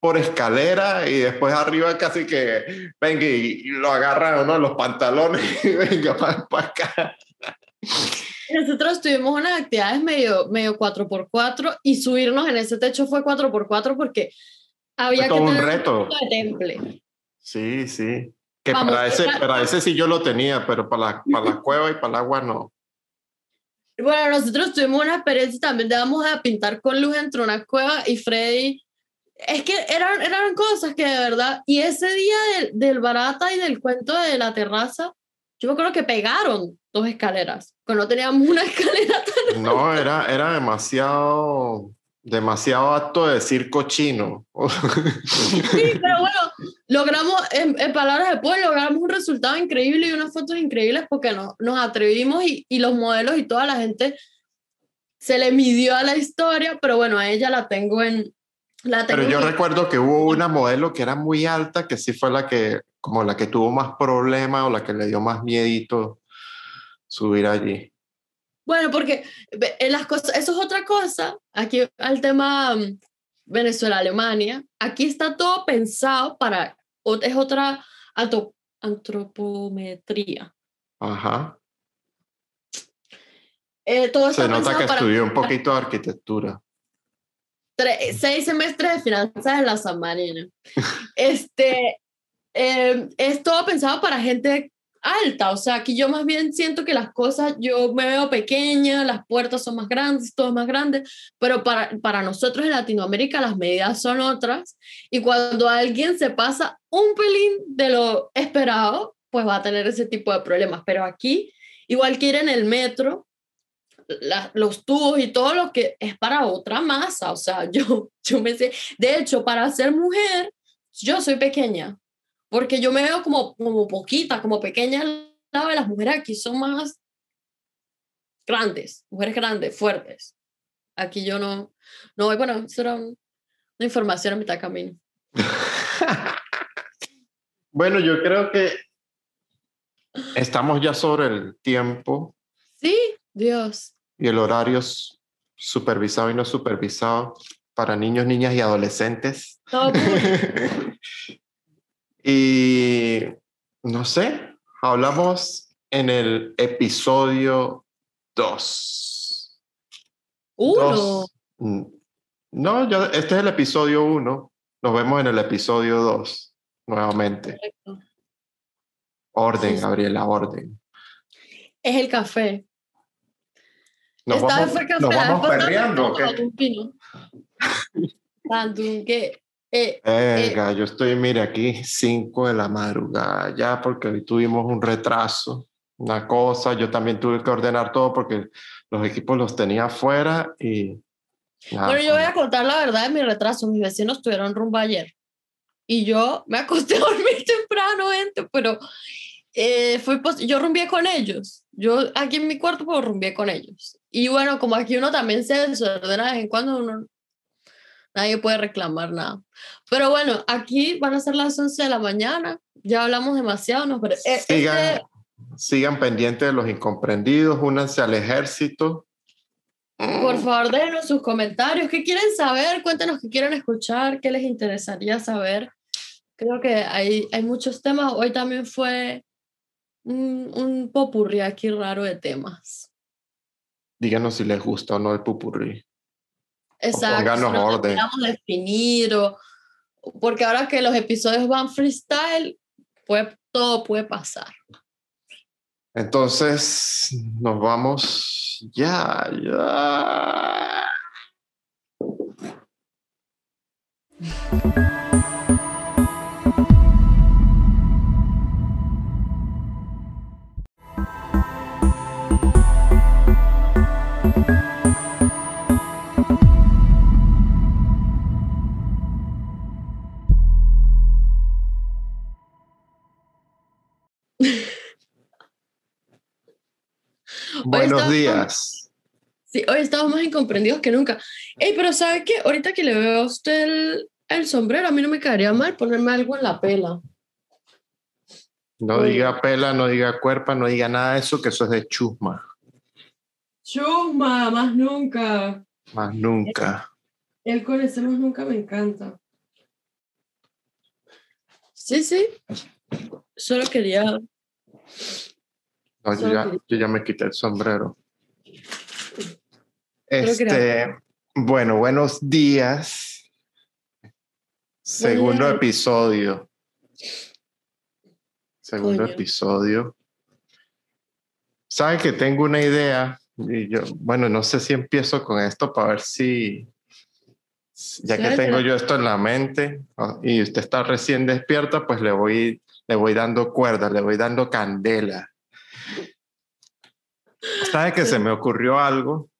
por escalera y después arriba casi que venga y lo agarran uno de los pantalones y venga para acá. Nosotros tuvimos unas actividades medio, medio 4x4 y subirnos en ese techo fue 4x4 porque había Fue todo que un tener reto. punto de temple. Sí, sí. Que Vamos, para, ese, para ese sí yo lo tenía, pero para la, para la cueva y para el agua no. Bueno, nosotros tuvimos una experiencia también de vamos a pintar con luz entre una cueva y Freddy. Es que eran, eran cosas que de verdad. Y ese día del, del barata y del cuento de la terraza, yo me acuerdo que pegaron dos escaleras. Cuando no teníamos una escalera tan. No, era, era demasiado, demasiado acto de decir cochino. Sí, pero bueno, logramos, en, en palabras de pueblo, logramos un resultado increíble y unas fotos increíbles porque no, nos atrevimos y, y los modelos y toda la gente se le midió a la historia, pero bueno, a ella la tengo en. La tengo Pero yo en- recuerdo que hubo una modelo que era muy alta, que sí fue la que, como la que tuvo más problemas o la que le dio más miedito subir allí. Bueno, porque en las cosas, eso es otra cosa. Aquí al tema mm, Venezuela-Alemania, aquí está todo pensado para, es otra antropometría. Ajá. Eh, todo Se nota que para estudió un poquito de arquitectura. tre- seis semestres de finanzas en la San Marino. Este, eh, es todo pensado para gente alta, o sea, aquí yo más bien siento que las cosas, yo me veo pequeña, las puertas son más grandes, todo es más grande, pero para, para nosotros en Latinoamérica las medidas son otras, y cuando alguien se pasa un pelín de lo esperado, pues va a tener ese tipo de problemas, pero aquí, igual que ir en el metro, la- los tubos y todo lo que es para otra masa, o sea, yo, yo me sé, de hecho, para ser mujer, yo soy pequeña, porque yo me veo como, como poquita, como pequeña al lado de las mujeres aquí son más grandes, mujeres grandes, fuertes. Aquí yo no, no, bueno, eso era un- una información a mitad de camino. Bueno, yo creo que estamos ya sobre el tiempo Sí, Dios. y el horario supervisado y no supervisado para niños, niñas y adolescentes. Todo y no sé, hablamos en el episodio 2. uno. No, ya, este es el episodio 1. Nos vemos en el episodio 2 nuevamente. Correcto. Orden, Sí. Gabriela, orden. Es el café. Nos Esta vamos, vez fue café. nos vamos perreando. Tanto que eh, Venga, yo estoy, mire, aquí 5 de la madrugada, ya porque hoy tuvimos un retraso, una cosa, yo también tuve que ordenar todo porque los equipos los tenía afuera y... Bueno, yo voy a contar la verdad de mi retraso. Mis vecinos tuvieron rumba ayer. Y yo me acosté a dormir temprano, gente, pero eh, pos- yo rumbié con ellos. Yo aquí en mi cuarto, pues rumbié con ellos. Y bueno, como aquí uno también se desordena de vez en cuando, uno, nadie puede reclamar nada. Pero bueno, aquí van a ser las 11 de la mañana. Ya hablamos demasiado. Nos Sigan, este- sigan pendientes de los incomprendidos, únanse al ejército. Por favor, déjenos sus comentarios. ¿Qué quieren saber? Cuéntenos qué quieren escuchar, qué les interesaría saber. Creo que hay, hay muchos temas. Hoy también fue un, un popurrí aquí raro de temas. Díganos si les gusta o no el pupurrí. Exacto. nos orden. definir o... Porque ahora que los episodios van freestyle, pues todo puede pasar. Entonces, nos vamos ya, ya. Buenos días. Sí, hoy estamos más incomprendidos que nunca. Ey, pero ¿sabe qué? Ahorita que le veo a usted el, el sombrero, a mí no me caería mal ponerme algo en la pela. No Uy. diga pela, no diga cuerpa, no diga nada de eso, que eso es de chusma. Chusma, más nunca. Más nunca. El con ese más nunca me encanta. Sí, sí. Solo quería. No, yo, ya, yo ya me quité el sombrero. Este, bueno, buenos días. Segundo episodio. Segundo episodio. Sabe que tengo una idea y yo, bueno, no sé si empiezo con esto para ver si, ya que tengo yo esto en la mente y usted está recién despierta, pues le voy, le voy dando cuerda, le voy dando candela. ¿Sabe que se me ocurrió algo?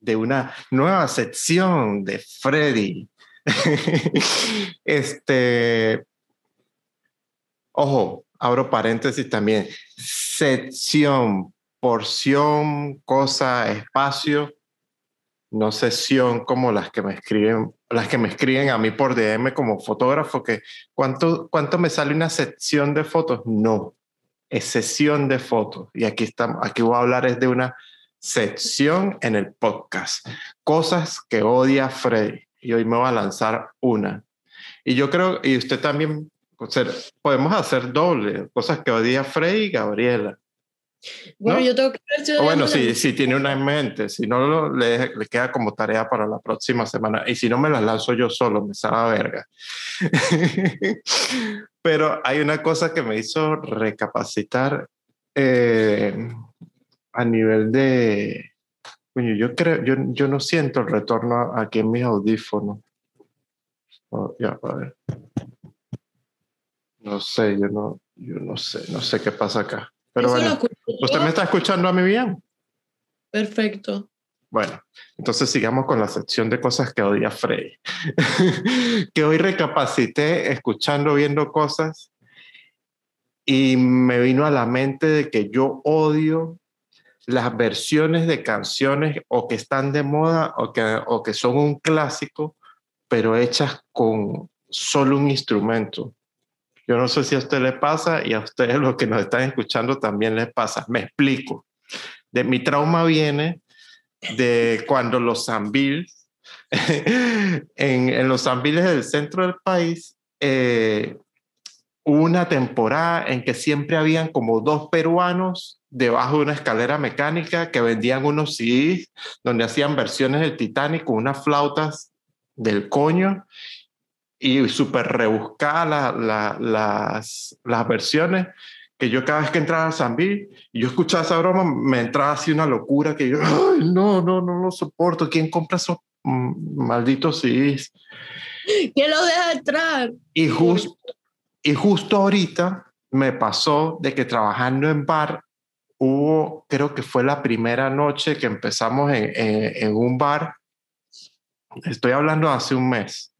De una nueva sección de Freddy. este, ojo, abro paréntesis también. Sección, porción, cosa, espacio no sesión como las que me escriben, las que me escriben a mí por DM como fotógrafo, que ¿cuánto, cuánto me sale una sección de fotos? No, es sesión de fotos. Y aquí, estamos, aquí voy a hablar es de una sección en el podcast. Cosas que odia Freddy. Y hoy me voy a lanzar una. Y yo creo, y usted también, podemos hacer doble, cosas que odia Freddy y Gabriela. Bueno, yo tengo que ver Bueno, si, tiene una en mente, si no, le, le, queda como tarea para la próxima semana. Y si no, me las lanzo yo solo, me sabe verga. Pero hay una cosa que me hizo recapacitar eh, a nivel de. yo creo, yo, yo no siento el retorno aquí en mis audífonos. Oh, ya, a ver. No sé, yo no, yo no sé, no sé qué pasa acá. Pero bueno, ¿usted me está escuchando a mí bien? Perfecto. Bueno, entonces sigamos con la sección de cosas que odia Frey. que hoy recapacité escuchando, viendo cosas y me vino a la mente de que yo odio las versiones de canciones o que están de moda o que, o que son un clásico, pero hechas con solo un instrumento. Yo no sé si a usted le pasa y a ustedes los que nos están escuchando también les pasa. Me explico. De mi trauma viene de cuando los zambiles, en, los zambiles del centro del país, eh, una temporada en que siempre habían como dos peruanos debajo de una escalera mecánica que vendían unos CDs donde hacían versiones del Titanic con unas flautas del coño y súper rebuscadas la, las, las versiones que yo cada vez que entraba a Zambi y yo escuchaba esa broma, me entraba así una locura que yo, Ay, no, no, no lo soporto. ¿Quién compra esos malditos CDs? ¿Quién lo deja entrar? Y, justo y justo ahorita me pasó de que trabajando en bar hubo, creo que fue la primera noche que empezamos en, en, en un bar, estoy hablando hace un mes,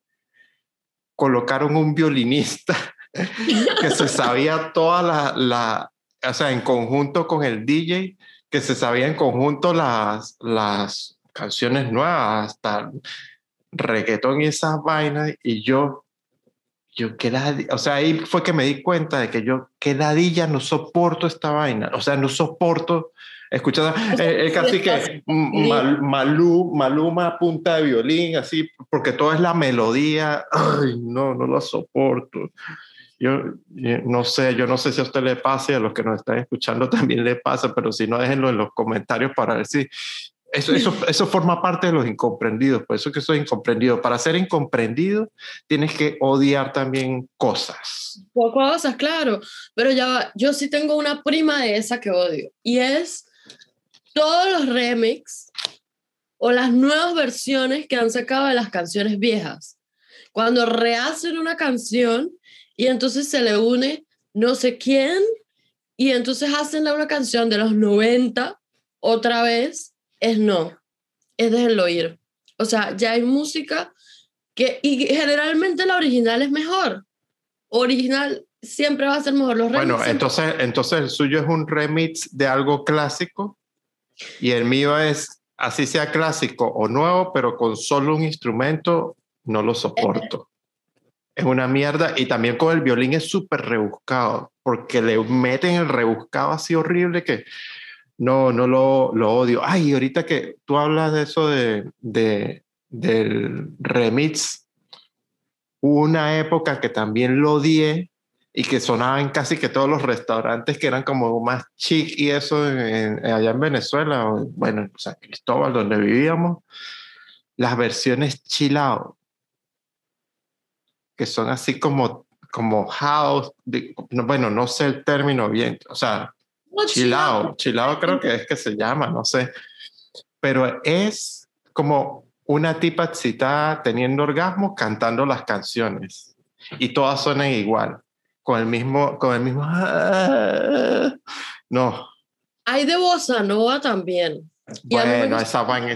colocaron un violinista que se sabía toda la, la, o sea, en conjunto con el DJ, que se sabía en conjunto las, las canciones nuevas, hasta reggaetón y esas vainas, y yo, yo, qué o sea, ahí fue que me di cuenta de que yo, qué ladilla, no soporto esta vaina, o sea, no soporto escuchando eh, casi que Malú, Maluma punta de violín, así, porque todo es la melodía, ay, no, no lo soporto. Yo, no sé, yo no sé si a usted le pasa y a los que nos están escuchando también le pasa, pero si no, déjenlo en los comentarios para ver si eso, eso, eso, forma parte de los incomprendidos, por eso que soy incomprendido. Para ser incomprendido tienes que odiar también cosas. Cosas, claro, pero ya yo sí tengo una prima de esa que odio y es todos los remix o las nuevas versiones que han sacado de las canciones viejas. Cuando rehacen una canción y entonces se le une no sé quién y entonces hacen una canción de los 90 otra vez, es no, es déjenlo ir. O sea, ya hay música que, y generalmente la original es mejor. Original siempre va a ser mejor. Los bueno, entonces, entonces el suyo es un remix de algo clásico y el mío es, así sea clásico o nuevo, pero con solo un instrumento, no lo soporto. Es una mierda. Y también con el violín es súper rebuscado, porque le meten el rebuscado así horrible que no, no lo, lo odio. Ay, ahorita que tú hablas de eso de, de del remix, una época que también lo odié y que sonaba en casi que todos los restaurantes que eran como más chic y eso en, allá en Venezuela, bueno, en San Cristóbal, donde vivíamos, las versiones chill out, que son así como, como house, bueno, no sé el término bien, o sea, chilao, chilao creo que es que se llama, no sé, pero es como una tipa excitada teniendo orgasmo cantando las canciones y todas suenan igual con el mismo, con el mismo, no. Hay de bossa nova también. Bueno, esas van,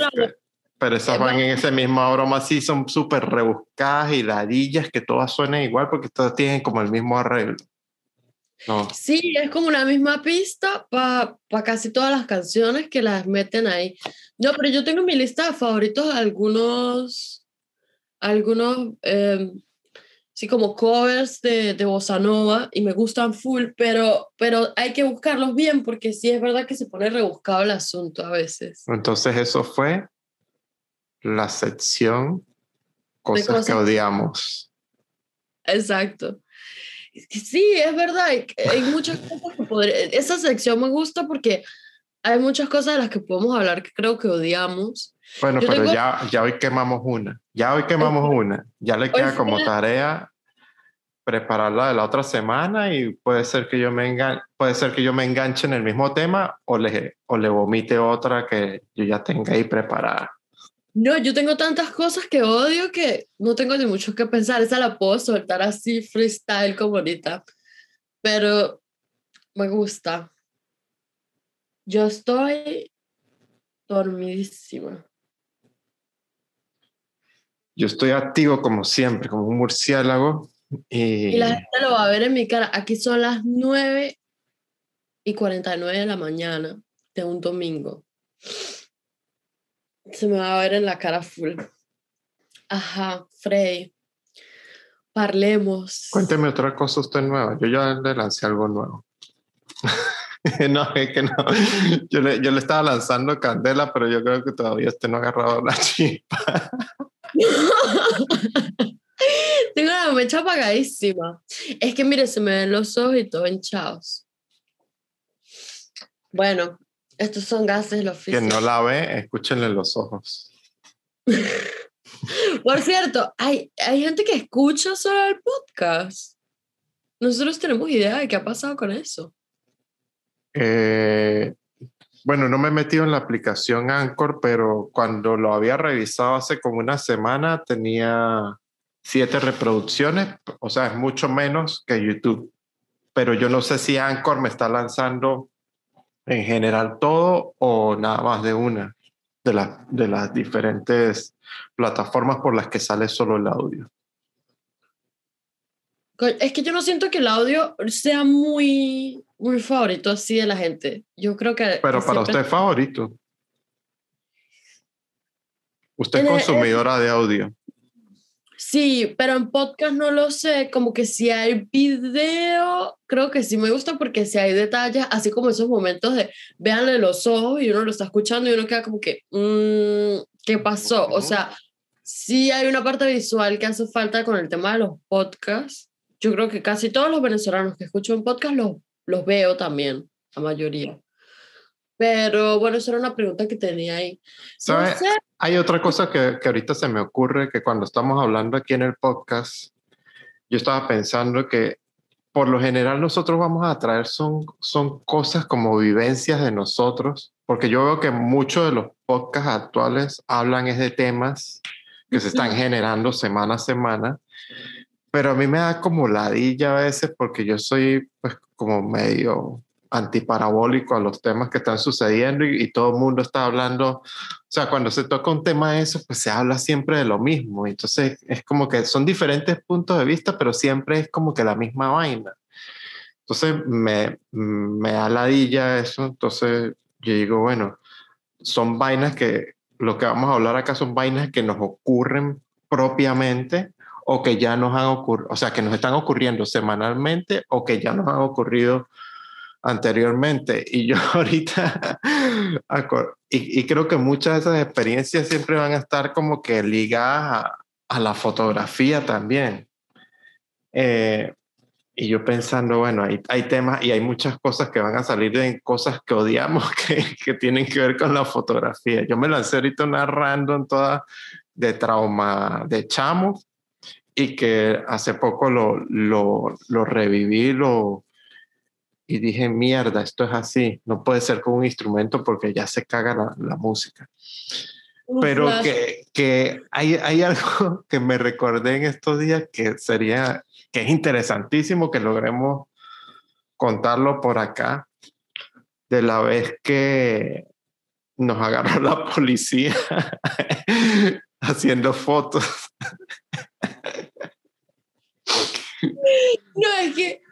pero esas van en ese mismo broma, sí son súper rebuscadas y ladillas que todas suenan igual porque todas tienen como el mismo arreglo. No. Sí, es como una misma pista para pa casi todas las canciones que las meten ahí. No, pero yo tengo en mi lista de favoritos algunos, algunos eh, sí, como covers de, de bossa nova y me gustan full, pero, pero hay que buscarlos bien porque sí es verdad que se pone rebuscado el asunto a veces. Entonces eso fue la sección cosas, que odiamos. Exacto. Sí, es verdad, hay, muchas cosas que podría... Esa sección me gusta porque hay muchas cosas de las que podemos hablar que creo que odiamos bueno, pero ya, ya hoy quemamos una. Ya hoy quemamos una. Ya le queda como tarea prepararla de la otra semana y puede ser que yo me engan puede ser que yo me enganche en el mismo tema o le, o le vomite otra que yo ya tenga ahí preparada. No, yo tengo tantas cosas que odio que no tengo ni mucho que pensar. Esa la puedo soltar así freestyle como ahorita. Pero me gusta. Yo estoy dormidísima. Yo estoy activo como siempre, como un murciélago. Y... y la gente lo va a ver en mi cara. Aquí son las 9 y 49 de la mañana de un domingo. Se me va a ver en la cara full. Ajá, Frey. Parlemos. Cuénteme otra cosa usted nueva. Yo ya le lancé algo nuevo. no, es que no. Yo le, yo le estaba lanzando candela, pero yo creo que todavía usted no ha agarrado la chispa. Tengo la mecha apagadísima. Es que mire, se me ven los ojos y todo hinchados. Bueno, estos son gases los Que no la ve, escúchenle los ojos. Por cierto, hay, hay gente que escucha solo el podcast. Nosotros tenemos idea de qué ha pasado con eso. Eh, bueno, no me he metido en la aplicación Anchor, pero cuando lo había revisado hace como una semana tenía siete reproducciones, o sea, es mucho menos que YouTube. Pero yo no sé si Anchor me está lanzando en general todo o nada más de una de, de las diferentes plataformas por las que sale solo el audio. Es que yo no siento que el audio sea muy muy favorito así de la gente. Yo creo que... Pero para usted es favorito. Usted es consumidora de audio. Sí, pero en podcast no lo sé, como que si hay video, creo que sí me gusta porque si hay detalles, así como esos momentos de véanle los ojos y uno lo está escuchando y uno queda como que, mmm, ¿qué pasó? O sea, sí hay una parte visual que hace falta con el tema de los podcasts. Yo creo que casi todos los venezolanos que escuchan podcast los los veo también, la mayoría. Pero bueno, esa era una pregunta que tenía ahí. Hay otra cosa que, que ahorita se me ocurre, que cuando estamos hablando aquí en el podcast, yo estaba pensando que por lo general nosotros vamos a traer son, son cosas como vivencias de nosotros, porque yo veo que muchos de los podcasts actuales hablan es de temas que se están generando semana a semana pero a mí me da como ladilla a veces porque yo soy pues como medio antiparabólico a los temas que están sucediendo y, todo el mundo está hablando, o sea, cuando se toca un tema de eso, pues se habla siempre de lo mismo, entonces es como que son diferentes puntos de vista, pero siempre es como que la misma vaina. Entonces me, me da eso, entonces yo digo, bueno, son vainas que lo que vamos a hablar acá son vainas que nos ocurren propiamente o que ya nos han ocurrido, o sea, que nos están ocurriendo semanalmente o que ya nos han ocurrido anteriormente. Y yo ahorita, y, creo que muchas de esas experiencias siempre van a estar como que ligadas a, la fotografía también. Eh, y yo pensando, bueno, hay, hay temas y hay muchas cosas que van a salir de cosas que odiamos que, que tienen que ver con la fotografía. Yo me lancé ahorita narrando en toda de trauma de chamo y que hace poco lo, lo, lo reviví lo, y dije, mierda, esto es así, no puede ser con un instrumento porque ya se caga la, la música. Pero que, que hay, hay algo que me recordé en estos días que sería que es interesantísimo que logremos contarlo por acá, de la vez que nos agarró la policía haciendo fotos. No, es que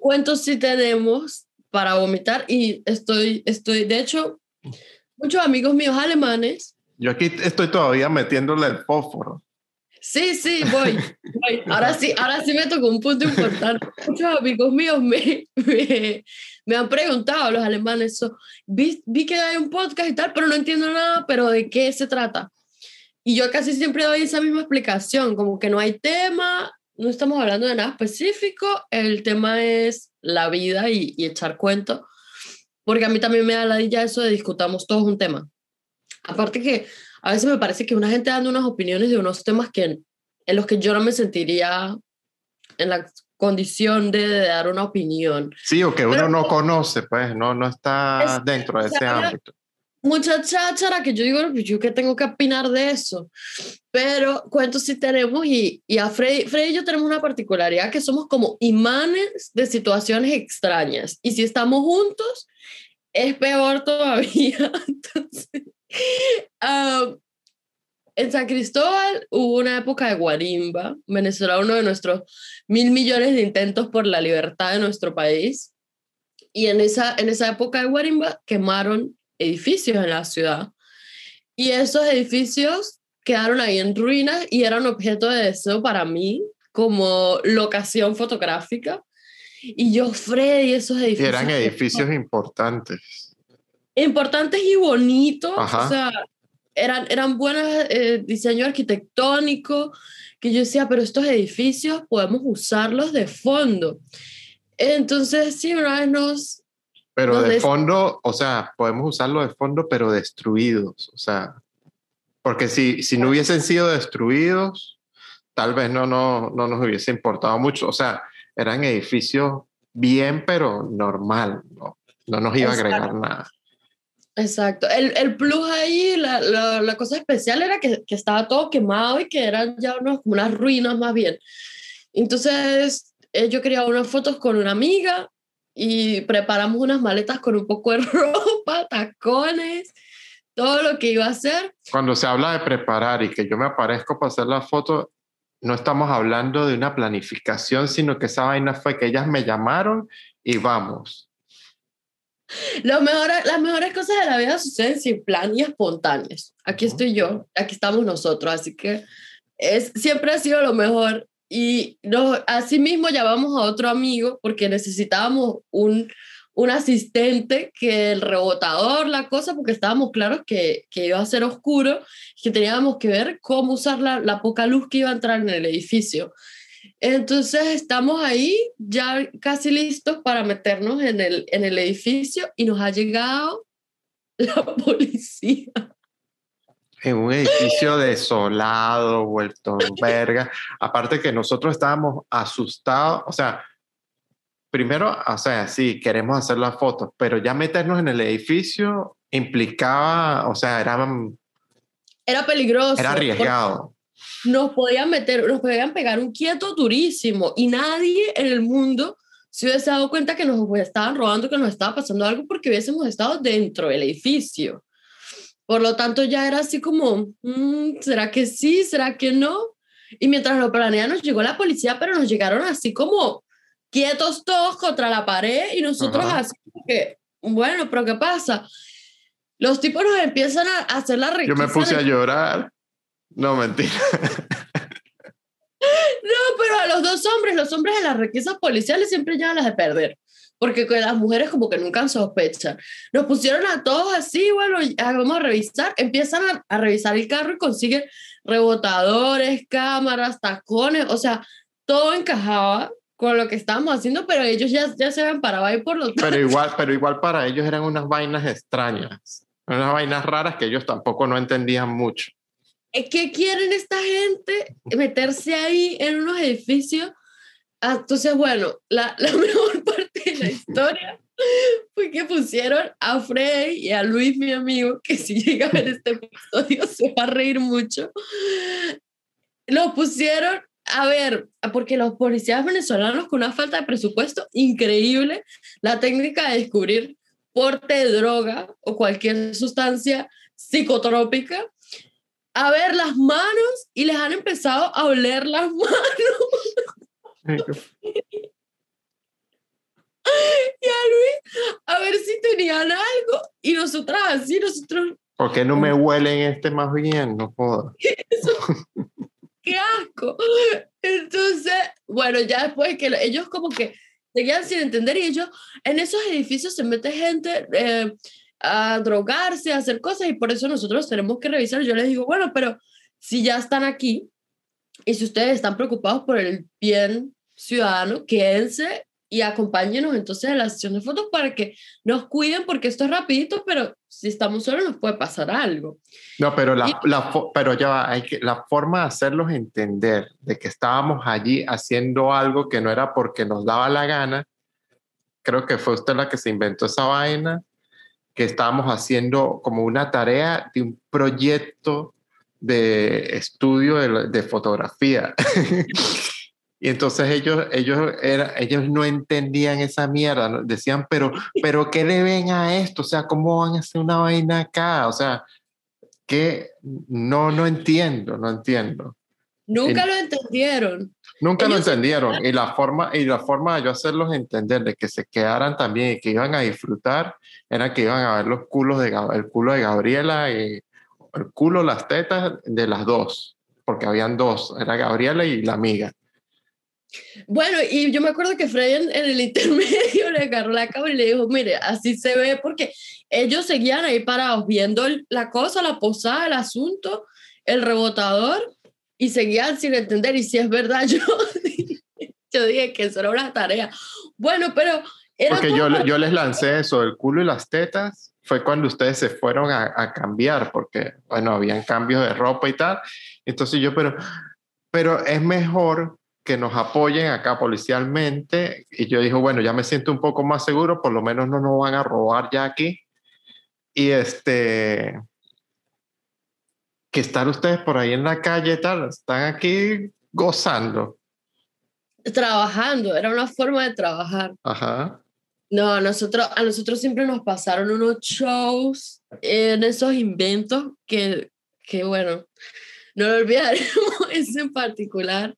cuentos sí tenemos para vomitar y estoy, estoy, de hecho, muchos amigos míos alemanes. Yo aquí estoy todavía metiéndole el fósforo. Sí, sí, voy, Ahora sí, ahora sí me tocó un punto importante. Muchos amigos míos me, me, han preguntado, los alemanes, vi, vi, que hay un podcast y tal, pero no entiendo nada, pero ¿de qué se trata? Y yo casi siempre doy esa misma explicación, como que no hay tema, no estamos hablando de nada específico, el tema es la vida y, y echar cuento, porque a mí también me da la idea eso de discutamos todos un tema. Aparte que a veces me parece que una gente dando unas opiniones de unos temas que, en los que yo no me sentiría en la condición de, dar una opinión. Sí, o que uno no conoce, pues, no, no está dentro de ese ámbito. Mucha cháchara que yo digo, pues, yo que tengo que opinar de eso. Pero cuentos sí tenemos y, y a Freddy, Freddy y yo tenemos una particularidad que somos como imanes de situaciones extrañas. Y si estamos juntos, es peor todavía. Entonces, en San Cristóbal hubo una época de guarimba. Venezuela, uno de nuestros mil millones de intentos por la libertad de nuestro país. Y en esa, en esa época de guarimba quemaron edificios en la ciudad. Y esos edificios quedaron ahí en ruinas y eran objeto de deseo para mí como locación fotográfica. Y yo, Freddy, esos edificios. Eran edificios importantes importantes y bonitos, o sea, eran, eran buenos eh, diseño arquitectónico, que yo decía, pero estos edificios podemos usarlos de fondo. Entonces, sí, una vez nos... Pero de fondo, o sea, podemos usarlo de fondo, pero destruidos, o sea, porque si, si no hubiesen sido destruidos, tal vez no, no, no nos hubiese importado mucho, o sea, eran edificios bien, pero normal, no, no nos iba a agregar nada. Exacto. El, el plus ahí, la, la, la, cosa especial era que, que, estaba todo quemado y que eran ya unos, unas ruinas más bien. Entonces, eh, yo quería unas fotos con una amiga y preparamos unas maletas con un poco de ropa, tacones, todo lo que iba a hacer. Cuando se habla de preparar y que yo me aparezco para hacer la foto, no estamos hablando de una planificación, sino que esa vaina fue que ellas me llamaron y vamos. Lo mejor, las mejores cosas de la vida suceden sin plan y espontáneas. Aquí estoy yo, aquí estamos nosotros, así que es, siempre ha sido lo mejor. Y nos, así mismo llamamos a otro amigo porque necesitábamos un, un asistente que el rebotador, la cosa, porque estábamos claros que, que iba a ser oscuro, que teníamos que ver cómo usar la, la poca luz que iba a entrar en el edificio. Entonces estamos ahí ya casi listos para meternos en el, en el edificio y nos ha llegado la policía. En un edificio desolado, vuelto verga. Aparte que nosotros estábamos asustados, o sea, primero, o sea, sí, queremos hacer las fotos, pero ya meternos en el edificio implicaba, o sea, era... Era peligroso. Era arriesgado nos podían meter, nos podían pegar un quieto durísimo y nadie en el mundo se hubiese dado cuenta que nos estaban robando, que nos estaba pasando algo porque hubiésemos estado dentro del edificio. Por lo tanto, ya era así como, mm, ¿será que sí? ¿Será que no? Y mientras lo planeaban, nos llegó la policía, pero nos llegaron así como quietos todos contra la pared y nosotros así que, bueno, pero ¿qué pasa? Los tipos nos empiezan a hacer la Yo me puse a llorar. No, mentira. No, pero a los dos hombres, los hombres de las requisas policiales siempre llevan las de perder, porque con las mujeres como que nunca sospechan. Nos pusieron a todos así, bueno, vamos a revisar, empiezan a, a revisar el carro y consiguen rebotadores, cámaras, tacones, o sea, todo encajaba con lo que estábamos haciendo, pero ellos ya, ya se habían parado ahí por los... Pero igual, pero igual para ellos eran unas vainas extrañas, unas vainas raras que ellos tampoco no entendían mucho. ¿Qué quieren esta gente? Meterse ahí en unos edificios. Ah, entonces, bueno, la, la mejor la historia fue que pusieron a Frey y a Luis, mi amigo, que si llega a ver este episodio se va a reír mucho. Lo pusieron a ver, porque los policías venezolanos con una falta de presupuesto increíble, la técnica de descubrir porte de droga o cualquier sustancia psicotrópica, a ver las manos y les han empezado a oler las manos. Y a Luis, a ver si tenían algo. Y nosotras así, nosotros... ¿Por qué no me huelen este más bien? No puedo. ¡Qué asco! Entonces, bueno, ya después que ellos como que seguían sin entender y ellos en esos edificios se mete gente eh, a drogarse, a hacer cosas y por eso nosotros tenemos que revisar. Yo les digo, bueno, pero si ya están aquí y si ustedes están preocupados por el bien ciudadano, quédense y acompáñenos entonces a la sesión de fotos para que nos cuiden porque esto es rapidito, pero si estamos solos nos puede pasar algo. No, pero, la, la pero ya hay que, la forma de hacerlos entender de que estábamos allí haciendo algo que no era porque nos daba la gana, creo que fue usted la que se inventó esa vaina, que estábamos haciendo como una tarea de un proyecto de estudio de, de fotografía. Y entonces ellos, ellos, era, ellos no entendían esa mierda, decían, pero, pero ¿qué le ven a esto? O sea, ¿cómo van a hacer una vaina acá? O sea, que no, no entiendo, no entiendo. Nunca lo entendieron. Nunca lo entendieron. Y la, forma, y la forma de yo hacerlos entender de que se quedaran también y que iban a disfrutar era que iban a ver los culos de el culo de Gabriela y el culo, las tetas de las dos, porque habían dos, era Gabriela y la amiga. Bueno, y yo me acuerdo que Freddy en, el intermedio le agarró la cámara y le dijo, mire, así se ve, porque ellos seguían ahí parados viendo la cosa, la posada, el asunto, el rebotador, y seguían sin entender. Y si es verdad, yo, yo dije que eso era una tarea. Bueno, pero... porque yo, yo les lancé eso, el culo y las tetas, fue cuando ustedes se fueron a, a cambiar, porque, bueno, habían cambios de ropa y tal. Entonces yo, pero, pero es mejor que nos apoyen acá policialmente. Y yo dije, bueno, ya me siento un poco más seguro, por lo menos no nos van a robar ya aquí. Y este, que están ustedes por ahí en la calle, tal, están aquí gozando. Trabajando, era una forma de trabajar. Ajá. No, nosotros, a nosotros siempre nos pasaron unos shows en esos inventos que, que bueno, no lo olvidaremos, ese en particular.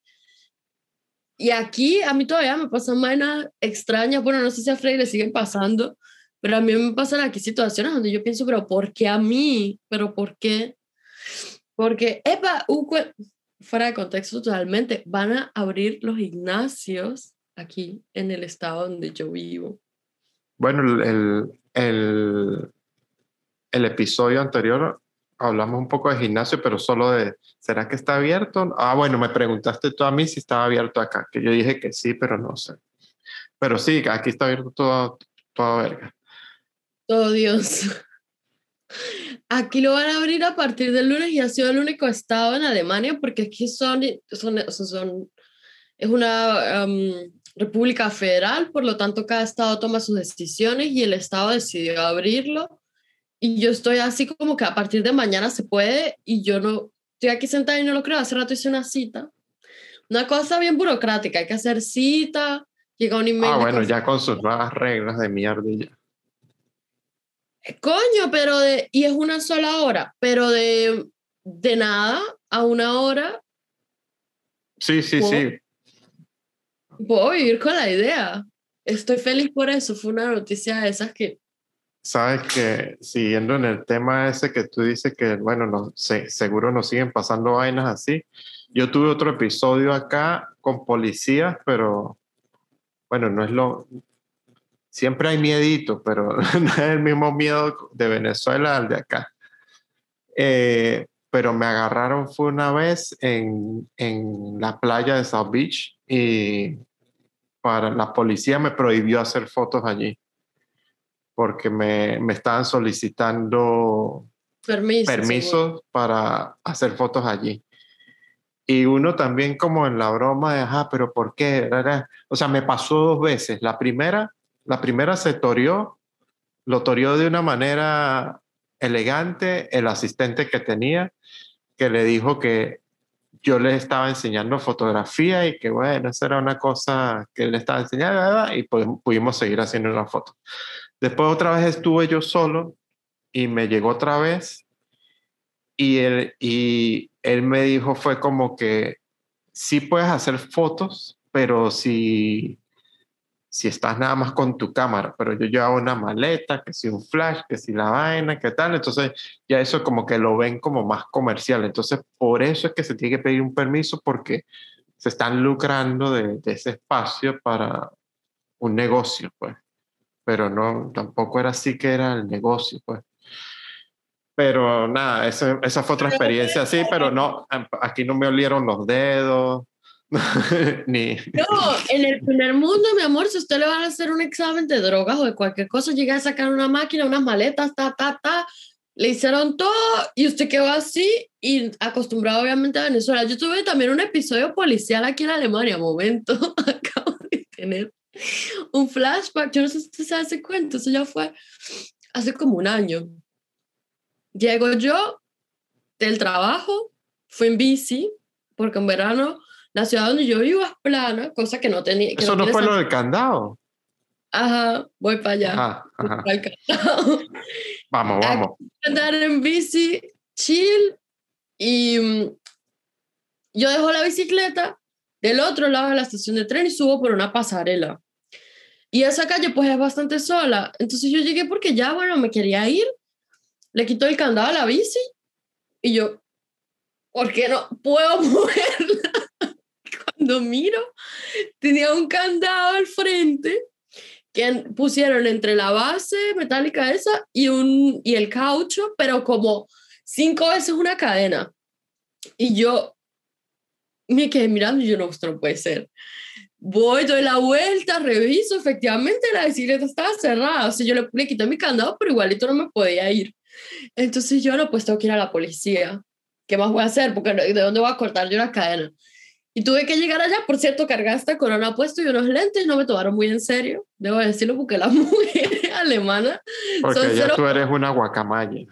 Y aquí a mí todavía me pasan vainas extrañas. Bueno, no sé si a Freddy le siguen pasando, pero a mí me pasan aquí situaciones donde yo pienso, pero ¿por qué a mí? ¿Pero por qué? Porque, epa, fuera de contexto totalmente, van a abrir los gimnasios aquí en el estado donde yo vivo. Bueno, el, el, el episodio anterior hablamos un poco de gimnasio, pero solo de, ¿será que está abierto? Ah, bueno, me preguntaste tú a mí si estaba abierto acá, que yo dije que sí, pero no sé. Pero sí, aquí está abierto todo, toda verga. Todo Dios. Aquí lo van a abrir a partir del lunes y ha sido el único estado en Alemania porque aquí son, son, son es una república federal, por lo tanto cada estado toma sus decisiones y el estado decidió abrirlo y yo estoy así como que a partir de mañana se puede y yo no, estoy aquí sentada y no lo creo, hace rato hice una cita. Una cosa bien burocrática, hay que hacer cita, llega un email. Ah, bueno, ya con sus nuevas reglas de mierda ya. Eh, coño, pero de, y es una sola hora, pero de, de nada a una hora. Sí, sí, sí. Puedo vivir con la idea. Estoy feliz por eso. Fue una noticia de esas que Sabes que siguiendo en el tema ese que tú dices que, bueno, no, seguro nos siguen pasando vainas así. Yo tuve otro episodio acá con policías, pero bueno, no es lo... Siempre hay miedito, pero no es el mismo miedo de Venezuela al de acá. Eh, pero me agarraron fue una vez en, en la playa de South Beach y para la policía me prohibió hacer fotos allí porque me, me estaban solicitando permisos permiso para hacer fotos allí. Y uno también como en la broma de, ah, pero ¿por qué? O sea, me pasó dos veces. La primera, la primera se toreó, lo toreó de una manera elegante el asistente que tenía, que le dijo que yo le estaba enseñando fotografía y que bueno, esa era una cosa que le estaba enseñando y pudimos seguir haciendo una foto. Después otra vez estuve yo solo y me llegó otra vez y él, y él me dijo fue como que sí puedes hacer fotos, pero si, si estás nada más con tu cámara, pero yo llevo una maleta, que si un flash, que si la vaina, que tal, entonces ya eso como que lo ven como más comercial, entonces por eso es que se tiene que pedir un permiso porque se están lucrando de, de ese espacio para un negocio, pues pero no, tampoco era así que era el negocio, pues. Pero nada, esa, esa fue otra experiencia así, pero no, aquí no me olieron los dedos, ni... No, en el primer mundo, mi amor, si usted le van a hacer un examen de drogas o de cualquier cosa, llega a sacar una máquina, unas maletas, ta, ta, ta, le hicieron todo y usted quedó así y acostumbrado obviamente a Venezuela. Yo tuve también un episodio policial aquí en Alemania, momento, acabo de tener un flashback, yo no sé si usted se hace cuenta, eso ya fue hace como un año. Llego yo del trabajo, fui en bici, porque en verano la ciudad donde yo vivo es plana, cosa que no tenía. ¿Eso no, fue lo del candado? Ajá, voy para allá. Vamos, vamos. Andar en bici, chill, y mm, yo dejo la bicicleta del otro lado de la estación de tren y subo por una pasarela. Y esa calle pues es bastante sola. Entonces yo llegué porque ya, bueno, me quería ir. Le quito el candado a la bici y yo, ¿por qué no puedo moverla? Cuando miro, tenía un candado al frente que pusieron entre la base metálica esa y, un, y el caucho, pero como cinco veces una cadena. Y yo me quedé mirando y yo, no, esto no puede ser voy, doy la vuelta, reviso, efectivamente la bicicleta estaba cerrada, o sea, yo le, le quité mi candado, pero igualito no me podía ir. Entonces yo no, pues tengo que ir a la policía. ¿Qué más voy a hacer? Porque ¿de dónde voy a cortar yo la cadena? Y tuve que llegar allá, por cierto, cargar esta corona puesto y unos lentes, no me tomaron muy en serio, debo decirlo, porque las mujeres alemanas... Porque ya tú eres una guacamaya.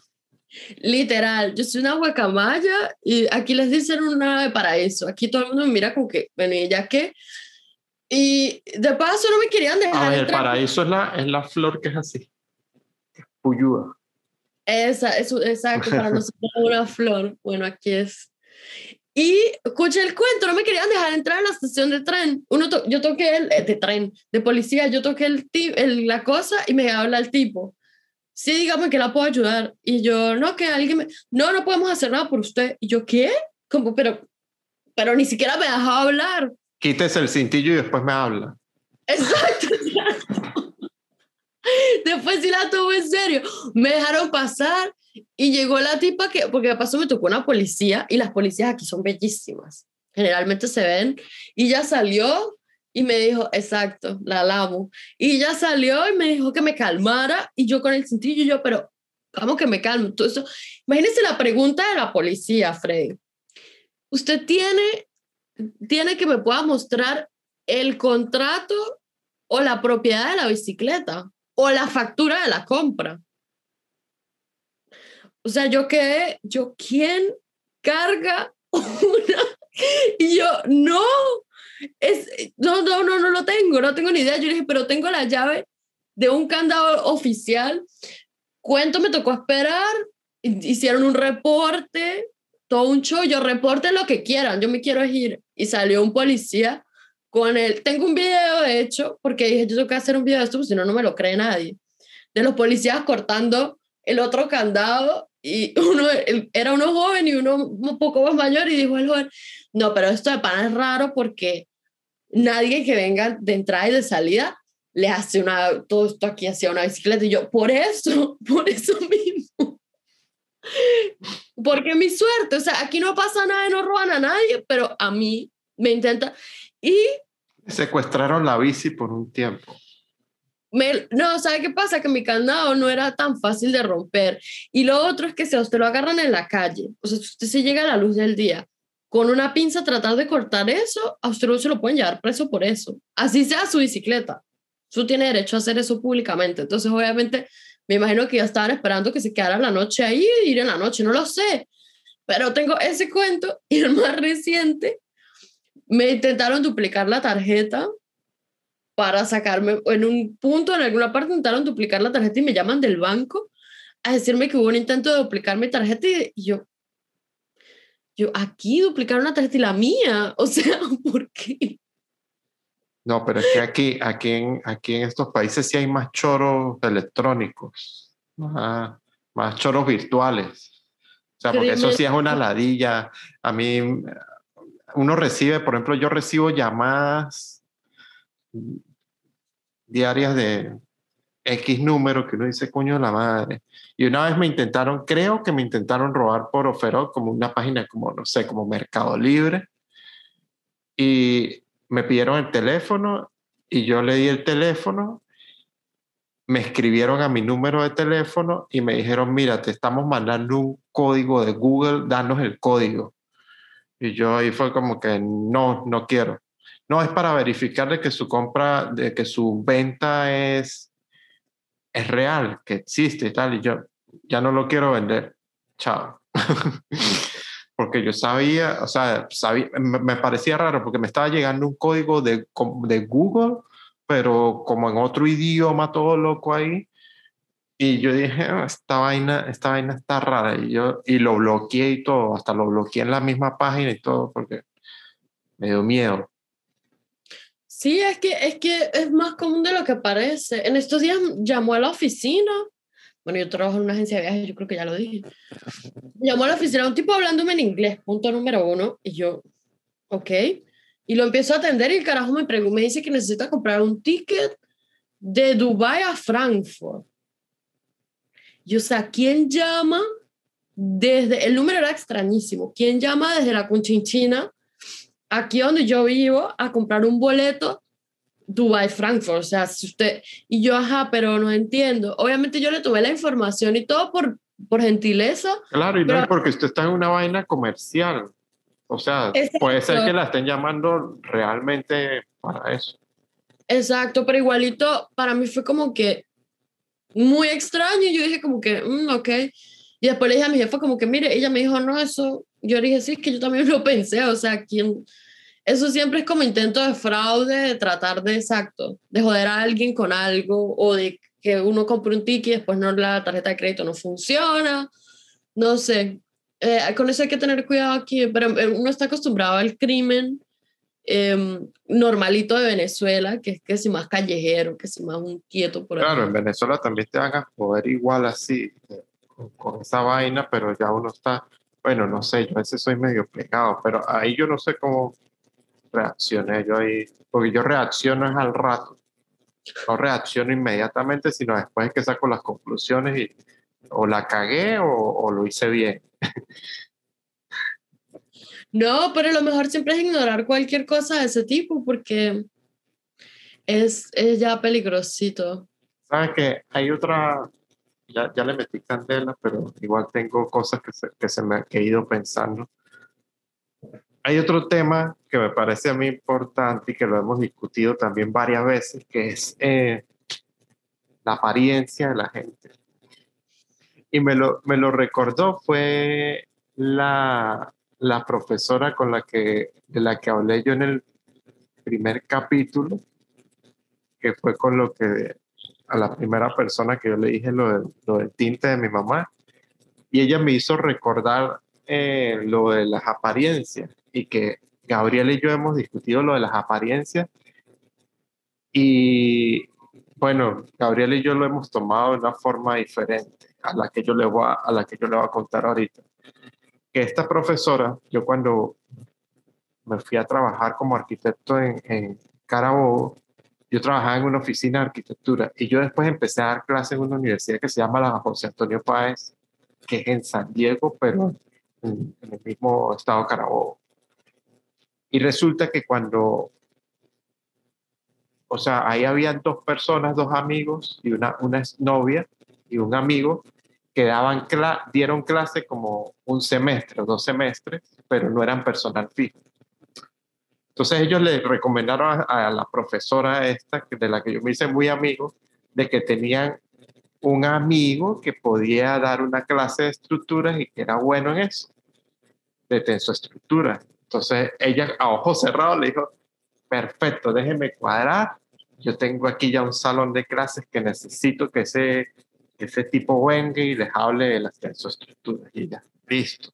Literal, yo soy una guacamaya y aquí les dicen una de paraíso. Aquí todo el mundo me mira como que, bueno, ¿y ya qué? Y de paso no me querían dejar. el paraíso es la, es la flor que es así. Puyúa. Esa, es, exacto, para nosotros una flor. Bueno, aquí es. Y escuché el cuento, no me querían dejar entrar a la estación de tren. Uno yo toqué el, eh, de tren, de policía, yo toqué el, el, la cosa y me habla el tipo. Sí, dígame que la puedo ayudar. Y yo, no, que alguien me... No, no podemos hacer nada por usted. Y yo, ¿qué? Como, pero, pero ni siquiera me dejaba hablar quítese el cintillo y después me habla. Exacto. después sí la tuve en serio. Me dejaron pasar y llegó la tipa que, porque de paso me tocó una policía y las policías aquí son bellísimas. Generalmente se ven. Y ya salió y me dijo, exacto, la amo. Y ya salió y me dijo que me calmara y yo con el cintillo, yo, pero vamos que me calmo. Todo eso. Imagínense la pregunta de la policía, Freddy. Usted tiene tiene que me pueda mostrar el contrato o la propiedad de la bicicleta o la factura de la compra. O sea, yo qué, yo, ¿quién carga una? Y yo, no, es, no, no, no, no lo tengo, no tengo ni idea. Yo dije, pero tengo la llave de un candado oficial. ¿Cuánto me tocó esperar? Hicieron un reporte, todo un show, yo reporte lo que quieran, yo me quiero ir. Y salió un policía con él. Tengo un video, de hecho, porque dije, yo tengo que hacer un video de esto, porque si no, no me lo cree nadie. de los policías cortando el otro candado y uno era uno joven y uno un poco más mayor y dijo el joven, no, pero esto de pan es raro porque nadie que venga de entrada y de salida le hace una, todo esto aquí hacia una bicicleta y yo, por eso, por eso mismo. Porque mi suerte, o sea, aquí no pasa nada, no roban a nadie, pero a mí me intenta. Y. Secuestraron la bici por un tiempo. Me, no, ¿sabe qué pasa? Que mi candado no era tan fácil de romper. Y lo otro es que si a usted lo agarran en la calle, o sea, si usted se llega a la luz del día, con una pinza tratar de cortar eso, a usted no se lo pueden llevar preso por eso. Así sea su bicicleta. Usted tiene derecho a hacer eso públicamente. Entonces, obviamente, me imagino que ya estaban esperando que se quedara la noche ahí ir en la noche, no lo sé. Pero tengo ese cuento y el más reciente me intentaron duplicar la tarjeta para sacarme, en un punto, en alguna parte intentaron duplicar la tarjeta y me llaman del banco a decirme que hubo un intento de duplicar mi tarjeta y, yo, yo, aquí duplicar una tarjeta y la mía, o sea, ¿por qué? No, pero es que aquí, aquí, en, aquí en estos países sí hay más choros electrónicos, más, más choros virtuales. O sea, porque eso sí es una ladilla. A mí, uno recibe, por ejemplo, yo recibo llamadas diarias de X número que uno dice, coño, la madre. Y una vez me intentaron, creo que me intentaron robar por Oferot, como una página como, no sé, como Mercado Libre. Y me pidieron el teléfono y yo le di el teléfono. Me escribieron a mi número de teléfono y me dijeron, mira, te estamos mandando un código de Google, danos el código. Y yo ahí fue como que no, no quiero. No, es para verificar de que su compra, de que su venta es, es real, que existe y tal. Y yo ya no lo quiero vender. Chao. porque yo sabía, o sea, sabía, me, parecía raro porque me estaba llegando un código de, de Google, pero como en otro idioma, todo loco ahí. Y yo dije, ah, esta, vaina, esta vaina está rara. Y, yo, y lo bloqueé y todo, hasta lo bloqueé en la misma página y todo, porque me dio miedo. Sí, es que, es que es más común de lo que parece. En estos días llamó a la oficina. Bueno, yo trabajo en una agencia de viajes, yo creo que ya lo dije. Llamó a la oficina un tipo hablándome en inglés, punto número uno. Y yo, ok. Y lo empiezo a atender y el carajo me, me dice que necesita comprar un ticket de Dubai a Frankfurt. Yo, sé ¿quién llama desde, el número era extrañísimo, ¿quién llama desde la Conchinchina, aquí donde yo vivo, a comprar un boleto Dubai Frankfurt? O sea, si usted, y yo, ajá, pero no entiendo. Obviamente yo le tuve la información y todo por, por gentileza. Claro, y no es porque usted está en una vaina comercial. O sea, puede ser que la estén llamando realmente para eso. Exacto, pero igualito para mí fue como que muy extraño. Y yo dije como que, mm, ok. Y después le dije a mi jefa como que, mire, ella me dijo, no, eso, yo dije, sí, es que yo también lo pensé, o sea, ¿quién? Eso siempre es como intento de fraude, de tratar de, exacto, de joder a alguien con algo o de que uno compre un ticket y después no la tarjeta de crédito no funciona. No sé, eh, con eso hay que tener cuidado aquí, pero eh, uno está acostumbrado al crimen Em, normalito de Venezuela, que es que si más callejero, que si más un quieto por ahí. Claro, en Venezuela también te van a poder igual así, eh, con, esa vaina, pero ya uno está, bueno, no sé, yo a veces soy medio pegado, pero ahí yo no sé cómo reaccioné yo ahí, porque yo reacciono es al rato, no reacciono inmediatamente, sino después que saco las conclusiones y o la cagué o, o lo hice bien. No, pero lo mejor siempre es ignorar cualquier cosa de ese tipo porque es, es ya peligrosito. ¿Sabes que Hay otra, ya, ya, le metí candela, pero igual tengo cosas que se, que se me han ido pensando. Hay otro tema que me parece a mí importante y que lo hemos discutido también varias veces, que es eh, la apariencia de la gente. Y me lo, me lo recordó fue la, la profesora con la que, de la que hablé yo en el primer capítulo, que fue con lo que a la primera persona que yo le dije lo, lo del tinte de mi mamá, y ella me hizo recordar eh, lo de las apariencias y que Gabriel y yo hemos discutido lo de las apariencias y bueno, Gabriel y yo lo hemos tomado de una forma diferente a la que yo le voy a, a la que yo le voy a contar ahorita. Que esta profesora, yo cuando me fui a trabajar como arquitecto en, en Carabobo, yo trabajaba en una oficina de arquitectura y yo después empecé a dar clases en una universidad que se llama la José Antonio Páez, que es en San Diego, pero en, en el mismo estado de Carabobo. Y resulta que cuando o sea, ahí habían dos personas, dos amigos y una, una novia y un amigo que daban cla dieron clase como un semestre, dos semestres, pero no eran personal fijo. Entonces ellos le recomendaron a, a, la profesora esta, de la que yo me hice muy amigo, de que tenían un amigo que podía dar una clase de estructuras y que era bueno en eso, de tensoestructura. Entonces ella a ojos cerrados le dijo, perfecto, déjeme cuadrar. Yo tengo aquí ya un salón de clases que necesito que ese, que ese tipo venga y les hable de las tensoestructuras. Y ya, listo.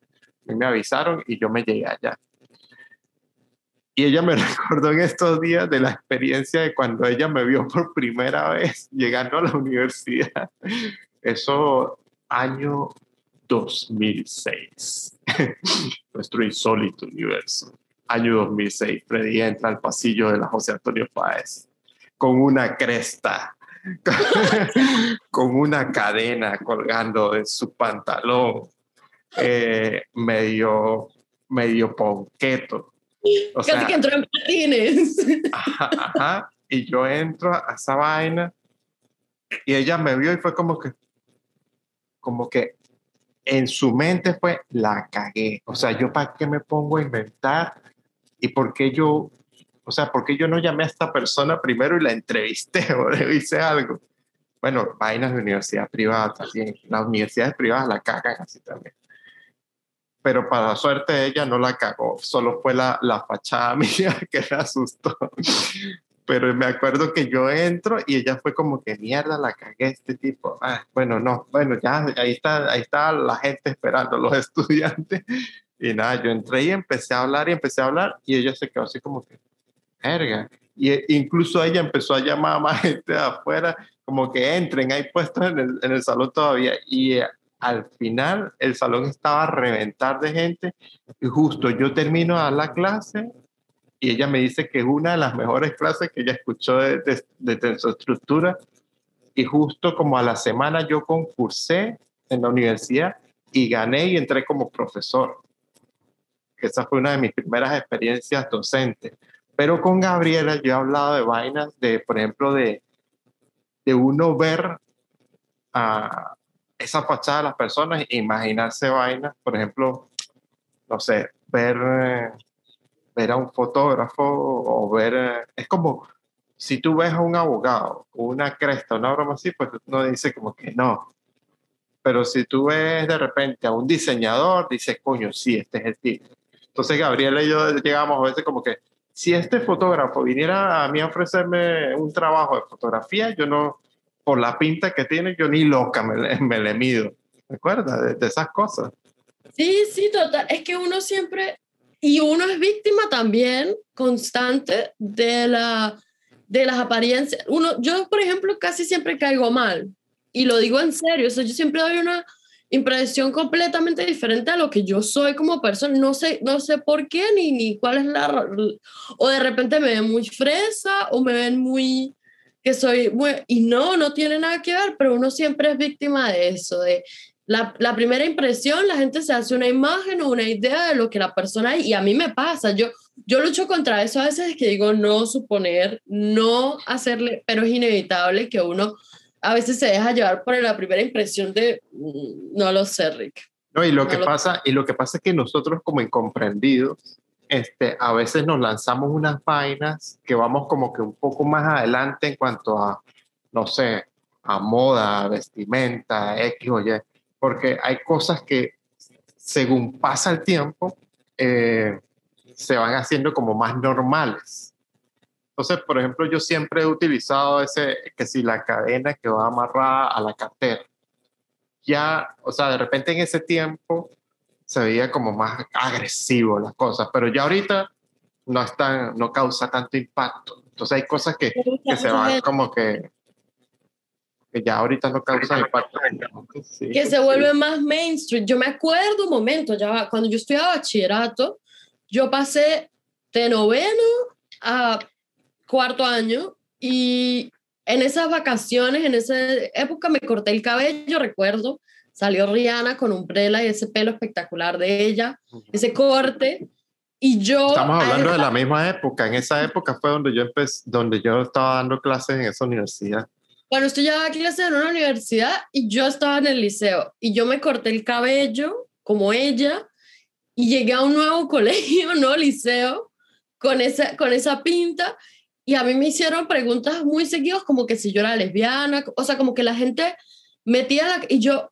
Y me avisaron y yo me llegué allá. Y ella me recordó en estos días de la experiencia de cuando ella me vio por primera vez llegando a la universidad. Eso, año 2006. Nuestro insólito universo año 2006, Freddy entra al pasillo de la José Antonio Páez con una cresta, con una cadena colgando de su pantalón, eh, medio, medio ponqueto. O Casi sea, que entró en patines. Ajá, ajá, y yo entro a esa vaina y ella me vio y fue como que, como que en su mente fue, la cagué. O sea, yo para qué me pongo a inventar y por qué yo, o sea, por qué yo no llamé a esta persona primero y la entrevisté o le hice algo. Bueno, vainas de universidad privada también. Las universidades privadas la cagan así también. Pero para suerte ella no la cagó, solo fue la, la fachada mía que la asustó. Pero me acuerdo que yo entro y ella fue como que mierda, la cagué este tipo. Ah, bueno, no, bueno, ya ahí está, ahí está la gente esperando, los estudiantes. Y nada, yo entré y empecé a hablar y empecé a hablar y ella se quedó así como que, verga. Y e, incluso ella empezó a llamar a más gente de afuera, como que entren, hay puestos en el, en el salón todavía. Y eh, al final el salón estaba a reventar de gente y justo yo termino a la clase y ella me dice que es una de las mejores clases que ella escuchó de, de, de tensoestructura y justo como a la semana yo concursé en la universidad y gané y entré como profesor esa fue una de mis primeras experiencias docentes. Pero con Gabriela yo he hablado de vainas, de, por ejemplo, de, de uno ver a esa fachada de las personas e imaginarse vainas, por ejemplo, no sé, ver, ver a un fotógrafo o ver, es como si tú ves a un abogado, una cresta, una broma así, pues uno dice como que no. Pero si tú ves de repente a un diseñador, dices, coño, sí, este es el tipo. Entonces Gabriela y yo llegamos a veces como que, si este fotógrafo viniera a mí a ofrecerme un trabajo de fotografía, yo no, por la pinta que tiene, yo ni loca me, me le mido. ¿Recuerdas de, de esas cosas? Sí, sí, total. Es que uno siempre, y uno es víctima también constante de, la, de las apariencias. Uno, yo, por ejemplo, casi siempre caigo mal. Y lo digo en serio. O sea, yo siempre doy una impresión completamente diferente a lo que yo soy como persona. No sé, no sé por qué ni, ni cuál es la... O de repente me ven muy fresa o me ven muy... que soy... Y no, no tiene nada que ver, pero uno siempre es víctima de eso, de la, la primera impresión, la gente se hace una imagen o una idea de lo que la persona es y a mí me pasa, yo, yo lucho contra eso a veces que digo no suponer, no hacerle, pero es inevitable que uno a veces se deja llevar por la primera impresión de mm, no lo sé, Rick. No, y lo, No que lo- pasa, y lo que pasa es que nosotros como incomprendidos, este, a veces nos lanzamos unas vainas que vamos como que un poco más adelante en cuanto a, no sé, a moda, vestimenta, X o Y, porque hay cosas que según pasa el tiempo, eh, se van haciendo como más normales. Entonces, por ejemplo, yo siempre he utilizado ese, que si la cadena que va amarrada a la cartera. Ya, o sea, de repente en ese tiempo se veía como más agresivo las cosas, pero ya ahorita no, están, no causa tanto impacto. Entonces hay cosas que, que se van como que, que ya ahorita no causan impacto. que se vuelve más mainstream. Yo me acuerdo un momento, ya cuando yo estudiaba bachillerato, yo pasé de noveno a cuarto año y en esas vacaciones, en esa época me corté el cabello, recuerdo, salió Rihanna con un prela y ese pelo espectacular de ella, ese corte. Y yo... Estamos hablando de la misma época. En esa época fue donde yo empecé, donde yo estaba dando clases en esa universidad. Bueno, estoy ya clases en una universidad y yo estaba en el liceo y yo me corté el cabello como ella y llegué a un nuevo colegio, un nuevo liceo con esa, con esa pinta y a mí me hicieron preguntas muy seguidas como que si yo era lesbiana, o sea, como que la gente metía la... Y yo,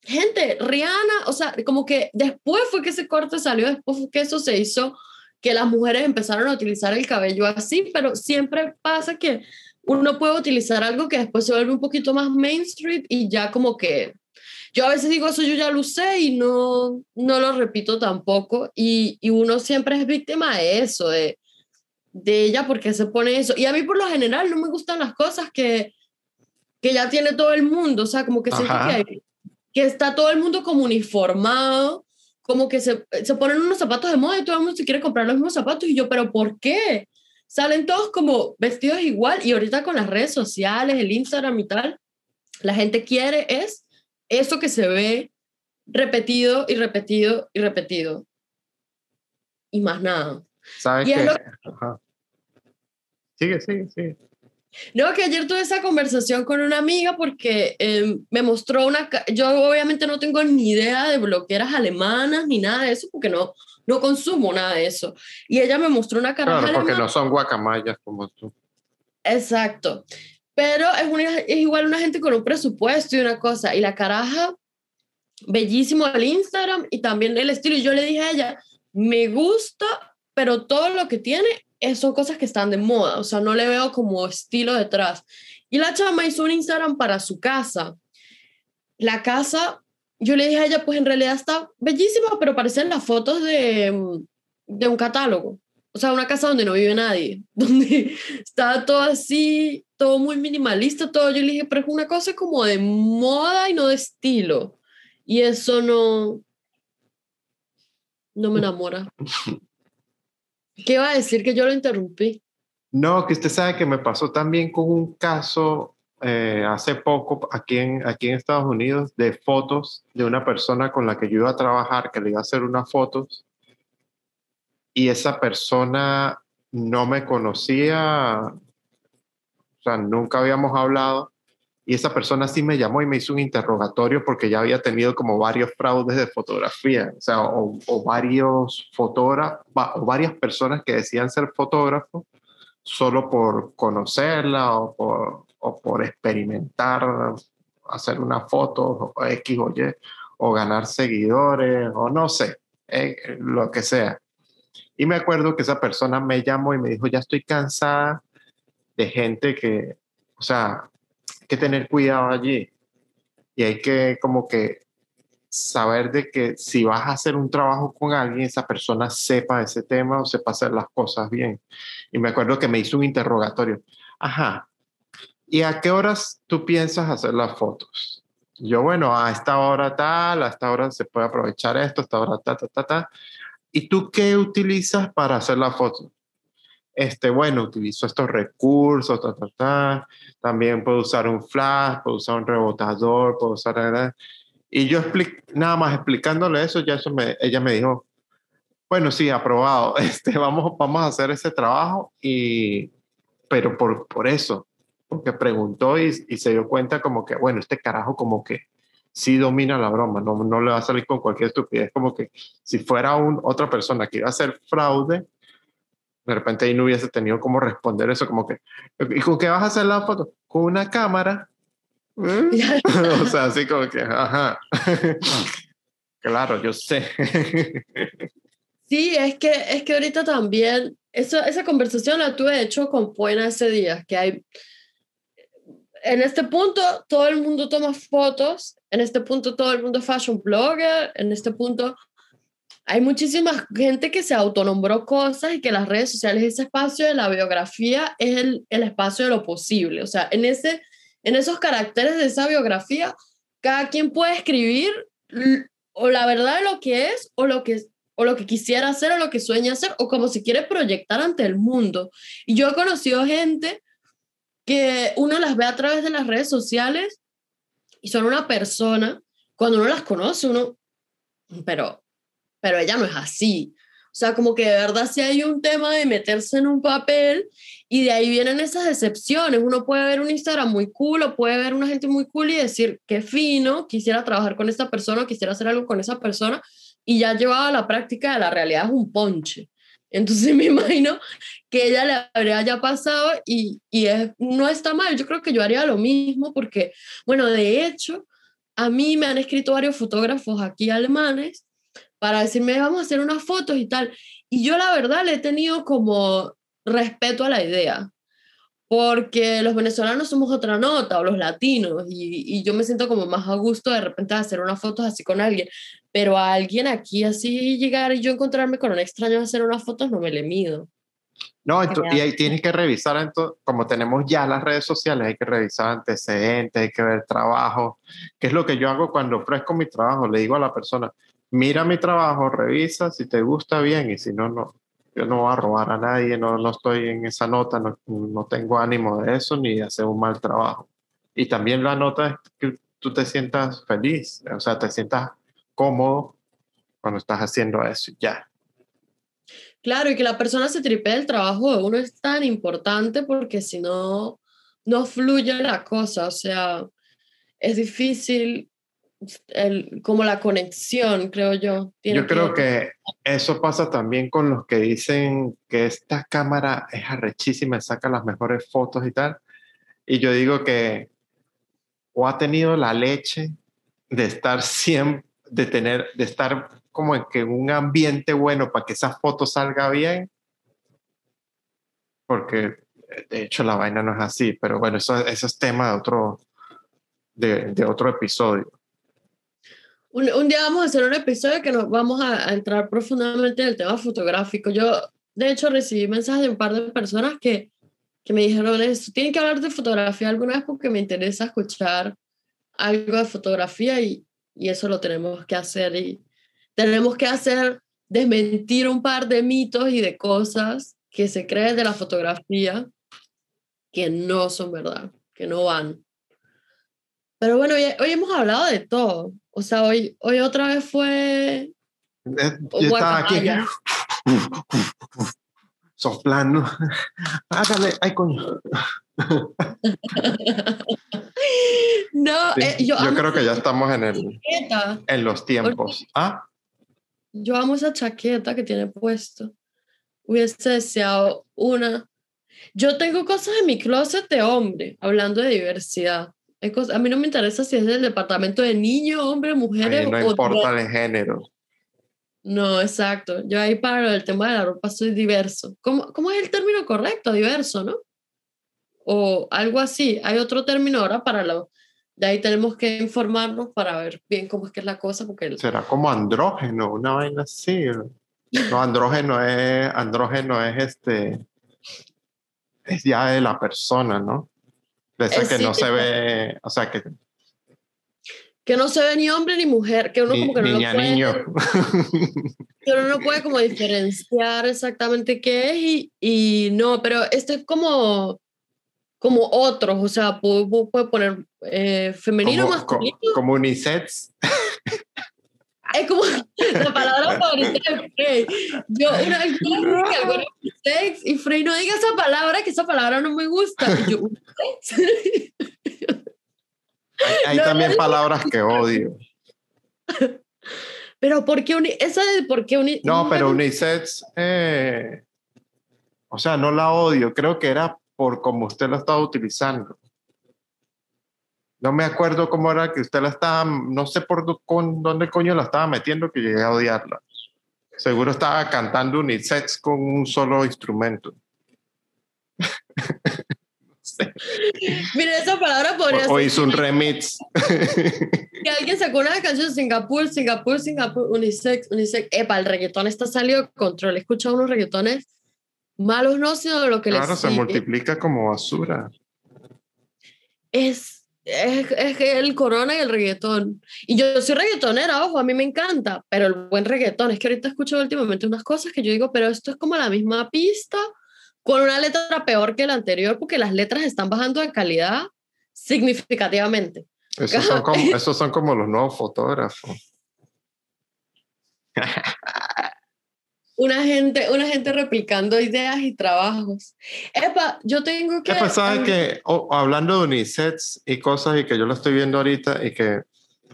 gente, Rihanna, o sea, como que después fue que ese corte salió, después fue que eso se hizo, que las mujeres empezaron a utilizar el cabello así, pero siempre pasa que uno puede utilizar algo que después se vuelve un poquito más mainstream y ya como que yo a veces digo eso yo ya lo sé y no, no lo repito tampoco y, y uno siempre es víctima de eso, de, de ella porque se pone eso. Y a mí por lo general no me gustan las cosas que, que ya tiene todo el mundo, o sea, como que siento que, que, está todo el mundo como uniformado, como que se, se ponen unos zapatos de moda y todo el mundo se quiere comprar los mismos zapatos y yo, pero ¿por qué? Salen todos como vestidos igual y ahorita con las redes sociales, el Instagram y tal, la gente quiere es eso que se ve repetido y repetido y repetido. Y más nada. ¿Sabes qué? Sigue, sigue, sigue. No, que ayer tuve esa conversación con una amiga porque em, me mostró una... Yo obviamente no tengo ni idea de bloqueras alemanas ni nada de eso porque no, no consumo nada de eso. Y ella me mostró una caraja Claro, porque no son guacamayas como tú. Exacto. Pero es, una, es igual una gente con un presupuesto y una cosa. Y la caraja, bellísimo el Instagram y también el estilo. Y yo le dije a ella, me gusta, pero todo lo que tiene son cosas que están de moda, o sea, no le veo como estilo detrás. Y la chama hizo un Instagram para su casa. La casa, yo le dije a ella, pues en realidad está bellísima, pero parecen las fotos de, de un catálogo. O sea, una casa donde no vive nadie, donde está todo así, todo muy minimalista, todo. Yo le dije, pero es una cosa como de moda y no de estilo. Y eso no, no me enamora. ¿Qué iba a decir que yo lo interrumpí? No, que usted sabe que me pasó también con un caso eh, hace poco aquí en, aquí en Estados Unidos de fotos de una persona con la que yo iba a trabajar, que le iba a hacer unas fotos. Y esa persona no me conocía, o sea, nunca habíamos hablado. Y esa persona sí me llamó y me hizo un interrogatorio porque ya había tenido como varios fraudes de fotografía, o sea, o, varios fotógrafos, o varias personas que decían ser fotógrafos solo por conocerla o por, o por experimentar, hacer una foto o X o Y, o ganar seguidores, o no sé, eh, lo que sea. Y me acuerdo que esa persona me llamó y me dijo, ya estoy cansada de gente que, o sea, que tener cuidado allí y hay que como que saber de que si vas a hacer un trabajo con alguien, esa persona sepa ese tema o sepa hacer las cosas bien. Y me acuerdo que me hizo un interrogatorio. Ajá. ¿Y a qué horas tú piensas hacer las fotos? Yo, bueno, a esta hora tal, a esta hora se puede aprovechar esto, a esta hora ta, ta, ta, ta. ¿Y tú qué utilizas para hacer la foto? este, bueno, utilizo estos recursos, ta, ta, ta. también puedo usar un flash, puedo usar un rebotador, puedo usar... Y yo nada más explicándole eso, ya eso me, ella me dijo, bueno, sí, aprobado, este, vamos, vamos a hacer ese trabajo, y, pero por, por eso, porque preguntó y, y se dio cuenta como que, bueno, este carajo como que sí domina la broma, no, no le va a salir con cualquier estupidez, como que si fuera un, otra persona que iba a hacer fraude, de repente ahí no hubiese tenido cómo responder eso, como que, ¿y con qué vas a hacer la foto? Con una cámara. ¿Mm? o sea, así como que, ajá. claro, yo sé. sí, es que, es que ahorita también, eso, esa conversación la tuve hecho con Puena ese día, que hay, en este punto todo el mundo toma fotos, en este punto todo el mundo es fashion blogger, en este punto hay muchísima gente que se autonombró cosas y que las redes sociales, ese espacio de la biografía es el, el espacio de lo posible. O sea, en ese, en esos caracteres de esa biografía, cada quien puede escribir o la verdad de lo que es o lo que o lo que quisiera hacer o lo que sueña hacer o como si quiere proyectar ante el mundo. Y yo he conocido gente que uno las ve a través de las redes sociales y son una persona, cuando uno las conoce, uno, pero, pero ella no es así. O sea, como que de verdad si hay un tema de meterse en un papel y de ahí vienen esas decepciones. Uno puede ver un Instagram muy cool o puede ver una gente muy cool y decir, qué fino, quisiera trabajar con esta persona, quisiera hacer algo con esa persona y ya llevado a la práctica de la realidad es un ponche. Entonces me imagino que ella le habría ya pasado y, y no está mal. Yo creo que yo haría lo mismo porque, bueno, de hecho, a mí me han escrito varios fotógrafos aquí alemanes para decirme, vamos a hacer unas fotos y tal. Y yo la verdad le he tenido como respeto a la idea, porque los venezolanos somos otra nota, o los latinos, y, y yo me siento como más a gusto de repente hacer unas fotos así con alguien, pero a alguien aquí así llegar y yo encontrarme con un extraño a hacer unas fotos no me le mido. No, y ahí tienes que revisar, como tenemos ya las redes sociales, hay que revisar antecedentes, hay que ver trabajo, que es lo que yo hago cuando ofrezco mi trabajo, le digo a la persona, mira mi trabajo, revisa, si te gusta bien y si no, no. Yo no voy a robar a nadie, no, no estoy en esa nota, no, no tengo ánimo de eso ni de hacer un mal trabajo. Y también la nota es que tú te sientas feliz, o sea, te sientas cómodo cuando estás haciendo eso, ya. Claro, y que la persona se tripee el trabajo de uno es tan importante porque si no, no fluye la cosa, o sea, es difícil el, como la conexión, creo yo. yo creo que eso pasa también con los que dicen que esta cámara es arrechísima, saca las mejores fotos y tal. Y yo digo que o ha tenido la leche de estar siempre, de tener, de estar como en que un ambiente bueno para que esa foto salga bien, porque de hecho la vaina no es así, pero bueno, eso, eso es tema de otro, de, de otro episodio. Un, día vamos a hacer un episodio que nos vamos a, entrar profundamente en el tema fotográfico. Yo, de hecho, recibí mensajes de un par de personas que, que me dijeron eso. Tienen que hablar de fotografía alguna vez porque me interesa escuchar algo de fotografía y, y eso lo tenemos que hacer. Y tenemos que hacer, desmentir un par de mitos y de cosas que se creen de la fotografía que no son verdad, que no van. Pero bueno, hoy, hoy hemos hablado de todo. O sea, hoy, hoy otra vez fue... Eh, yo estaba aquí soplando. Hágale, ay coño. No, eh, yo, yo creo que ya estamos en, el, en los tiempos. ¿Ah? Yo amo esa chaqueta que tiene puesto. Hubiese deseado una. Yo tengo cosas en mi closet de hombre, hablando de diversidad a mí no me interesa si es del departamento de niños, hombres, mujeres. no importa el género. No, exacto. Yo ahí para el tema de la ropa soy diverso. ¿Cómo, ¿Cómo es el término correcto? Diverso, ¿no? O algo así. Hay otro término ahora para lo... De ahí tenemos que informarnos para ver bien cómo es que es la cosa. Porque Será como andrógeno, una vaina así. No, andrógeno es, andrógeno es este, es ya de la persona, ¿no? De esa que no se ve, o sea, que... Que no se ve ni hombre ni mujer, que uno como que no niña, puede, niño. Que uno no puede como diferenciar exactamente qué es y, y no, pero esto es como como otros, o sea, puede, puede poner eh, femenino, como, masculino. Como, unisex. Es como la palabra favorita de Frey. Yo una vez dije algo unisex y Frey no diga esa palabra, que esa palabra no me gusta. Y yo, hay, también palabras que odio. Pero ¿por qué uni esa de por qué uni No, pero unisex, eh, o sea, no la odio, creo que era por cómo usted la estaba utilizando. No me acuerdo cómo era que usted la estaba, no sé por con, dónde coño la estaba metiendo que llegué a odiarla. Seguro estaba cantando unisex con un solo instrumento. Mira, esa palabra podría o, o hizo un remix. que alguien sacó una canción Singapur, Singapur, Singapur, unisex, unisex. Epa, el reggaetón está salido de control. He escuchado unos reggaetones malos, no, sino de lo que claro, se multiplica como basura. Es es, es el corona y el reggaetón. Y yo soy reggaetonera, ojo, a mí me encanta, pero el buen reggaetón, es que ahorita escucho últimamente unas cosas que yo digo, pero esto es como la misma pista con una letra peor que la anterior porque las letras están bajando de calidad significativamente. Esos son como, esos son como los nuevos fotógrafos. una gente, una gente replicando ideas y trabajos. Epa, yo tengo que... Epa, ¿sabes que hablando de unisets y cosas y que yo lo estoy viendo ahorita y que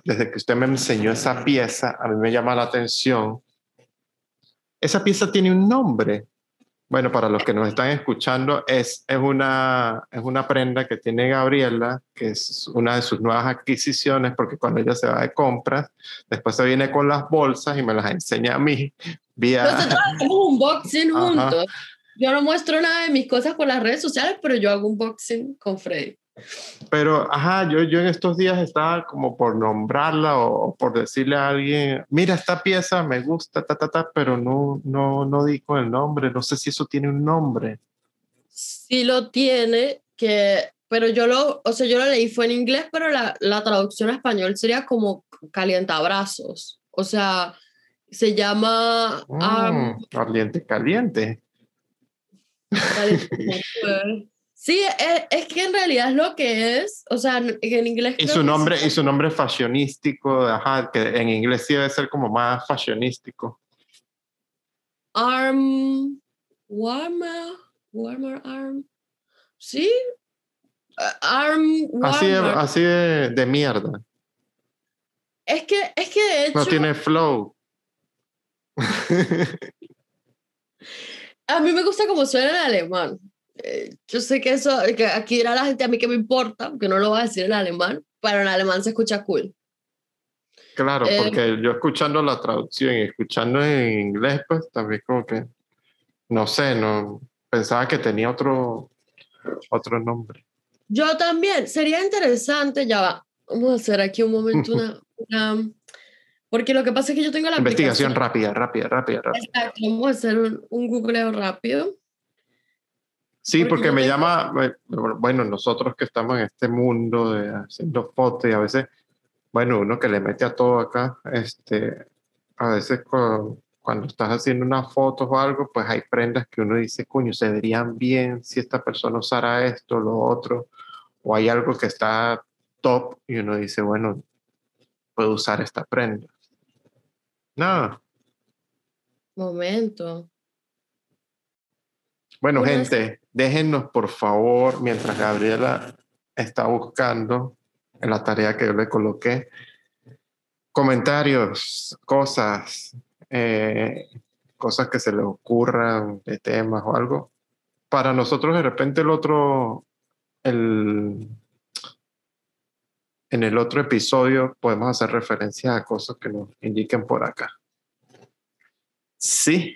desde que usted me enseñó esa pieza, a mí me llama la atención. Esa pieza tiene un nombre. Bueno, para los que nos están escuchando, es, es, una, es una prenda que tiene Gabriela, que es una de sus nuevas adquisiciones, porque cuando ella se va de compras, después se viene con las bolsas y me las enseña a mí. Vía... Nosotros hacemos un boxing juntos. Yo no muestro nada de mis cosas por las redes sociales, pero yo hago un boxing con Freddy. Pero, ajá, yo, yo en estos días estaba como por nombrarla o, por decirle a alguien, mira, esta pieza me gusta, ta, ta, ta, pero no, no, no di con el nombre, no sé si eso tiene un nombre. Sí lo tiene, que, pero yo lo, o sea, yo lo leí, fue en inglés, pero la, la traducción a español sería como calientabrazos, o sea, se llama... Mm, caliente, caliente. caliente Sí, es, es, que en realidad es lo que es, o sea, en inglés... Y su nombre, y su nombre fashionístico, ajá, que en inglés sí debe ser como más fashionístico. Arm, warmer, warmer arm, sí, arm, Así, de, así de, de, mierda. Es que, es que de hecho... No tiene flow. A mí me gusta como suena en alemán. Eh, yo sé que eso, que aquí dirá la gente a mí que me importa, porque no lo voy a decir en alemán, pero en alemán se escucha cool. Claro, eh, porque yo escuchando la traducción y escuchando en inglés, pues también como que, no sé, no pensaba que tenía otro, otro nombre. Yo también, sería interesante, ya va, vamos a hacer aquí un momento una, una porque lo que pasa es que yo tengo la investigación rápida, rápida, rápida, rápida. Exacto, vamos a hacer un, un googleo rápido. Sí, porque, me llama, bueno, nosotros que estamos en este mundo de haciendo fotos y a veces, bueno, uno que le mete a todo acá, este, a veces cuando, cuando estás haciendo unas fotos o algo, pues hay prendas que uno dice, coño, se verían bien si esta persona usara esto, lo otro, o hay algo que está top y uno dice, bueno, puedo usar esta prenda. Nada. Momento. Bueno, gente, déjennos por favor, mientras Gabriela está buscando en la tarea que yo le coloqué, comentarios, cosas, eh, cosas que se le ocurran de temas o algo. Para nosotros, de repente, el otro, el, en el otro episodio podemos hacer referencia a cosas que nos indiquen por acá. Sí,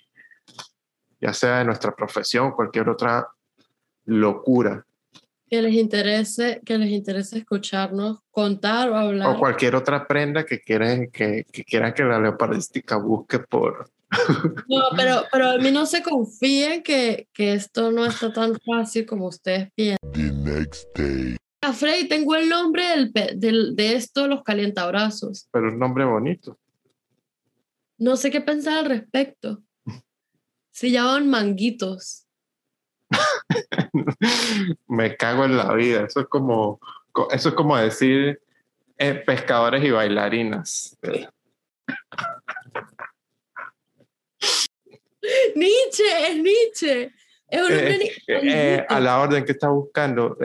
ya sea de nuestra profesión, cualquier otra locura. Que les interese, que les interese escucharnos contar o hablar. O cualquier otra prenda que quieran que, que, quieran que la leopardística busque por... No, pero, pero a mí no se confíen que, que esto no está tan fácil como ustedes piensan. The next day. Ah, Freddy, tengo el nombre del, del, de esto, los calientabrazos. Pero un nombre bonito. No sé qué pensar al respecto. Se llaman manguitos. Me cago en la vida. Eso es como, eso es como decir eh, pescadores y bailarinas. Nietzsche, es Nietzsche. Un eh, eh, a la orden que está buscando,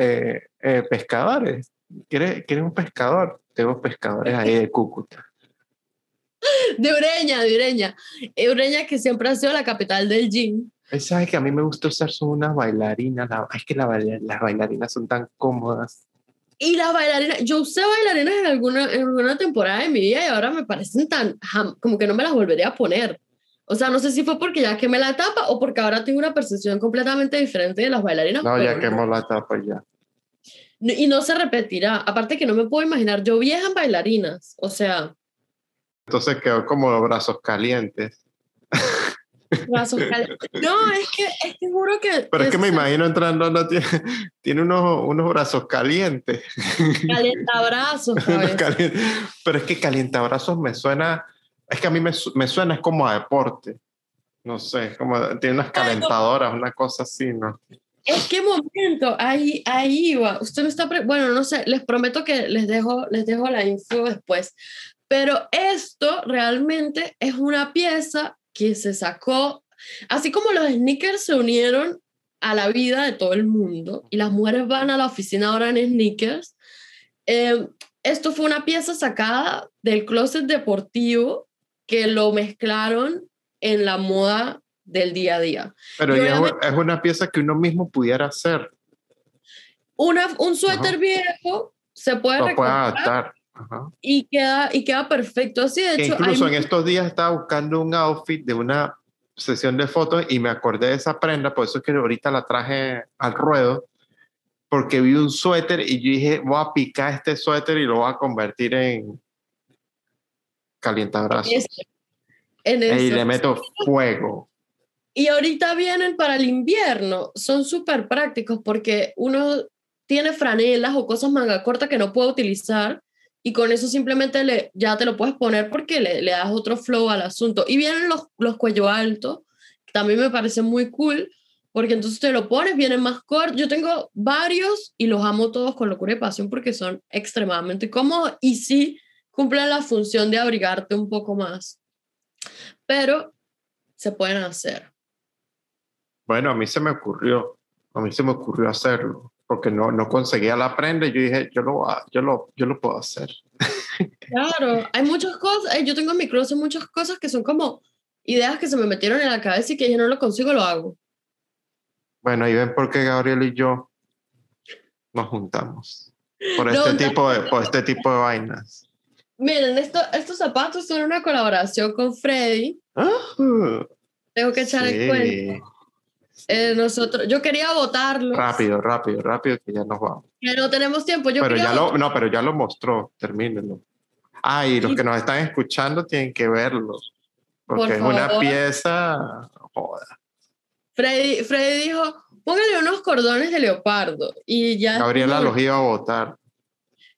pescadores. ¿Quieres, ¿Quieres un pescador? Tengo pescadores ahí de Cúcuta de Ureña, de Ureña. Eh, Ureña que siempre ha sido la capital del gym. ¿Sabes que a mí me gusta usar son unas bailarinas? es que las bailarinas son tan cómodas. Y las bailarinas, yo usé bailarinas en alguna, en alguna temporada de mi vida y ahora me parecen tan, como que no me las volvería a poner. O sea, no sé si fue porque ya quemé la tapa o porque ahora tengo una percepción completamente diferente de las bailarinas. No, ya quemó la tapa ya. Y no se repetirá. Aparte que no me puedo imaginar yo vieja en bailarinas. O sea, entonces quedó como brazos calientes. Brazos calientes. No, es que, es que juro que... Pero es que me eso- imagino entrando, no tiene, tiene unos, unos brazos calientes. Calientabrazos, calien- Pero es que calientabrazos me suena, es que a mí me, me suena es como a deporte. No sé, como tiene unas calentadoras, una cosa así, ¿no? Es que momento, ahí, ahí va. Usted me está, bueno, no sé, les prometo que les dejo, les dejo la info después. Pero esto realmente es una pieza que se sacó, así como los sneakers se unieron a la vida de todo el mundo y las mujeres van a la oficina ahora en sneakers. eh, esto fue una pieza sacada del closet deportivo que lo mezclaron en la moda del día a día. Pero ya es, una pieza que uno mismo pudiera hacer, Una, un suéter Ajá. viejo se puede lo puede adaptar. Ajá. y queda, y queda perfecto. Así, de Que hecho, incluso hay en estos días estaba buscando un outfit de una sesión de fotos y me acordé de esa prenda, por eso es que ahorita la traje al ruedo, porque vi un suéter y yo dije, voy a picar este suéter y lo voy a convertir en calientabrazos. ese- en Y eso. le meto fuego. Y ahorita vienen para el invierno. Son súper prácticos porque uno tiene franelas o cosas manga corta que no puede utilizar y con eso simplemente le, ya te lo puedes poner porque le, le das otro flow al asunto. Y vienen los, los cuello altos, que también me parece muy cool porque entonces te lo pones, vienen más cortos. Yo tengo varios y los amo todos con locura y pasión porque son extremadamente cómodos y sí cumplen la función de abrigarte un poco más. Pero se pueden hacer. Bueno, a mí se me ocurrió, a mí se me ocurrió hacerlo, porque no, no conseguía la prenda y yo dije, yo lo, yo lo, yo lo puedo hacer. Claro, hay muchas cosas, eh, yo tengo en mi closet muchas cosas que son como ideas que se me metieron en la cabeza y que yo no lo consigo, lo hago. Bueno, ahí ven por qué Gabriel y yo nos juntamos. Por No, este, no. tipo de, por este tipo de vainas. Miren, esto, estos zapatos son una colaboración con Freddy, Ah, tengo que echar el cuento. sí. Eh, nosotros, yo quería votarlo, Rápido, rápido, rápido, que ya nos vamos. que no tenemos tiempo. Yo pero ya lo, no, pero ya lo mostró, termínenlo. Ah, y los que nos están escuchando tienen que verlo. Porque Por es una pieza. Joda. Freddy, Freddy dijo, póngale unos cordones de leopardo. Y ya Gabriela después los iba a votar.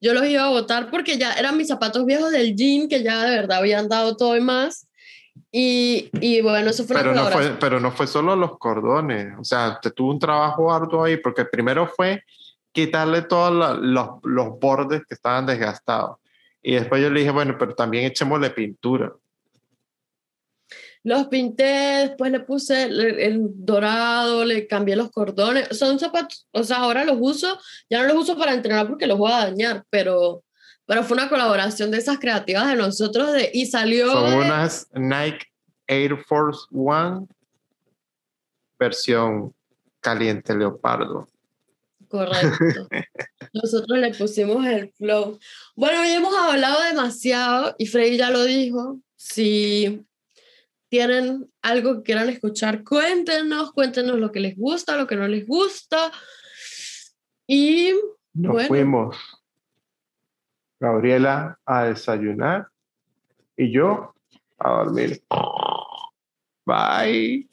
Yo los iba a votar porque ya eran mis zapatos viejos del jean, que ya de verdad habían dado todo y más. Y, y bueno, eso fue una Pero no, colaboración. fue, pero no fue solo los cordones. O sea, te tuvo un trabajo arduo ahí, porque primero fue quitarle todos los, los bordes que estaban desgastados. Y después yo le dije, bueno, pero también echémosle pintura. Los pinté, después le puse el, el dorado, le cambié los cordones. Son zapatos, o sea, ahora los uso, ya no los uso para entrenar porque los voy a dañar, pero, pero fue una colaboración de esas creativas de nosotros de, y salió Son de- unas Nike Air Force One versión caliente leopardo. Correcto. Nosotros le pusimos el flow. Bueno, ya hemos hablado demasiado y Freddy ya lo dijo. Si tienen algo que quieran escuchar, cuéntenos, cuéntenos lo que les gusta, lo que no les gusta. Y Nos Bueno. fuimos. Gabriela a desayunar y yo a dormir. Bye.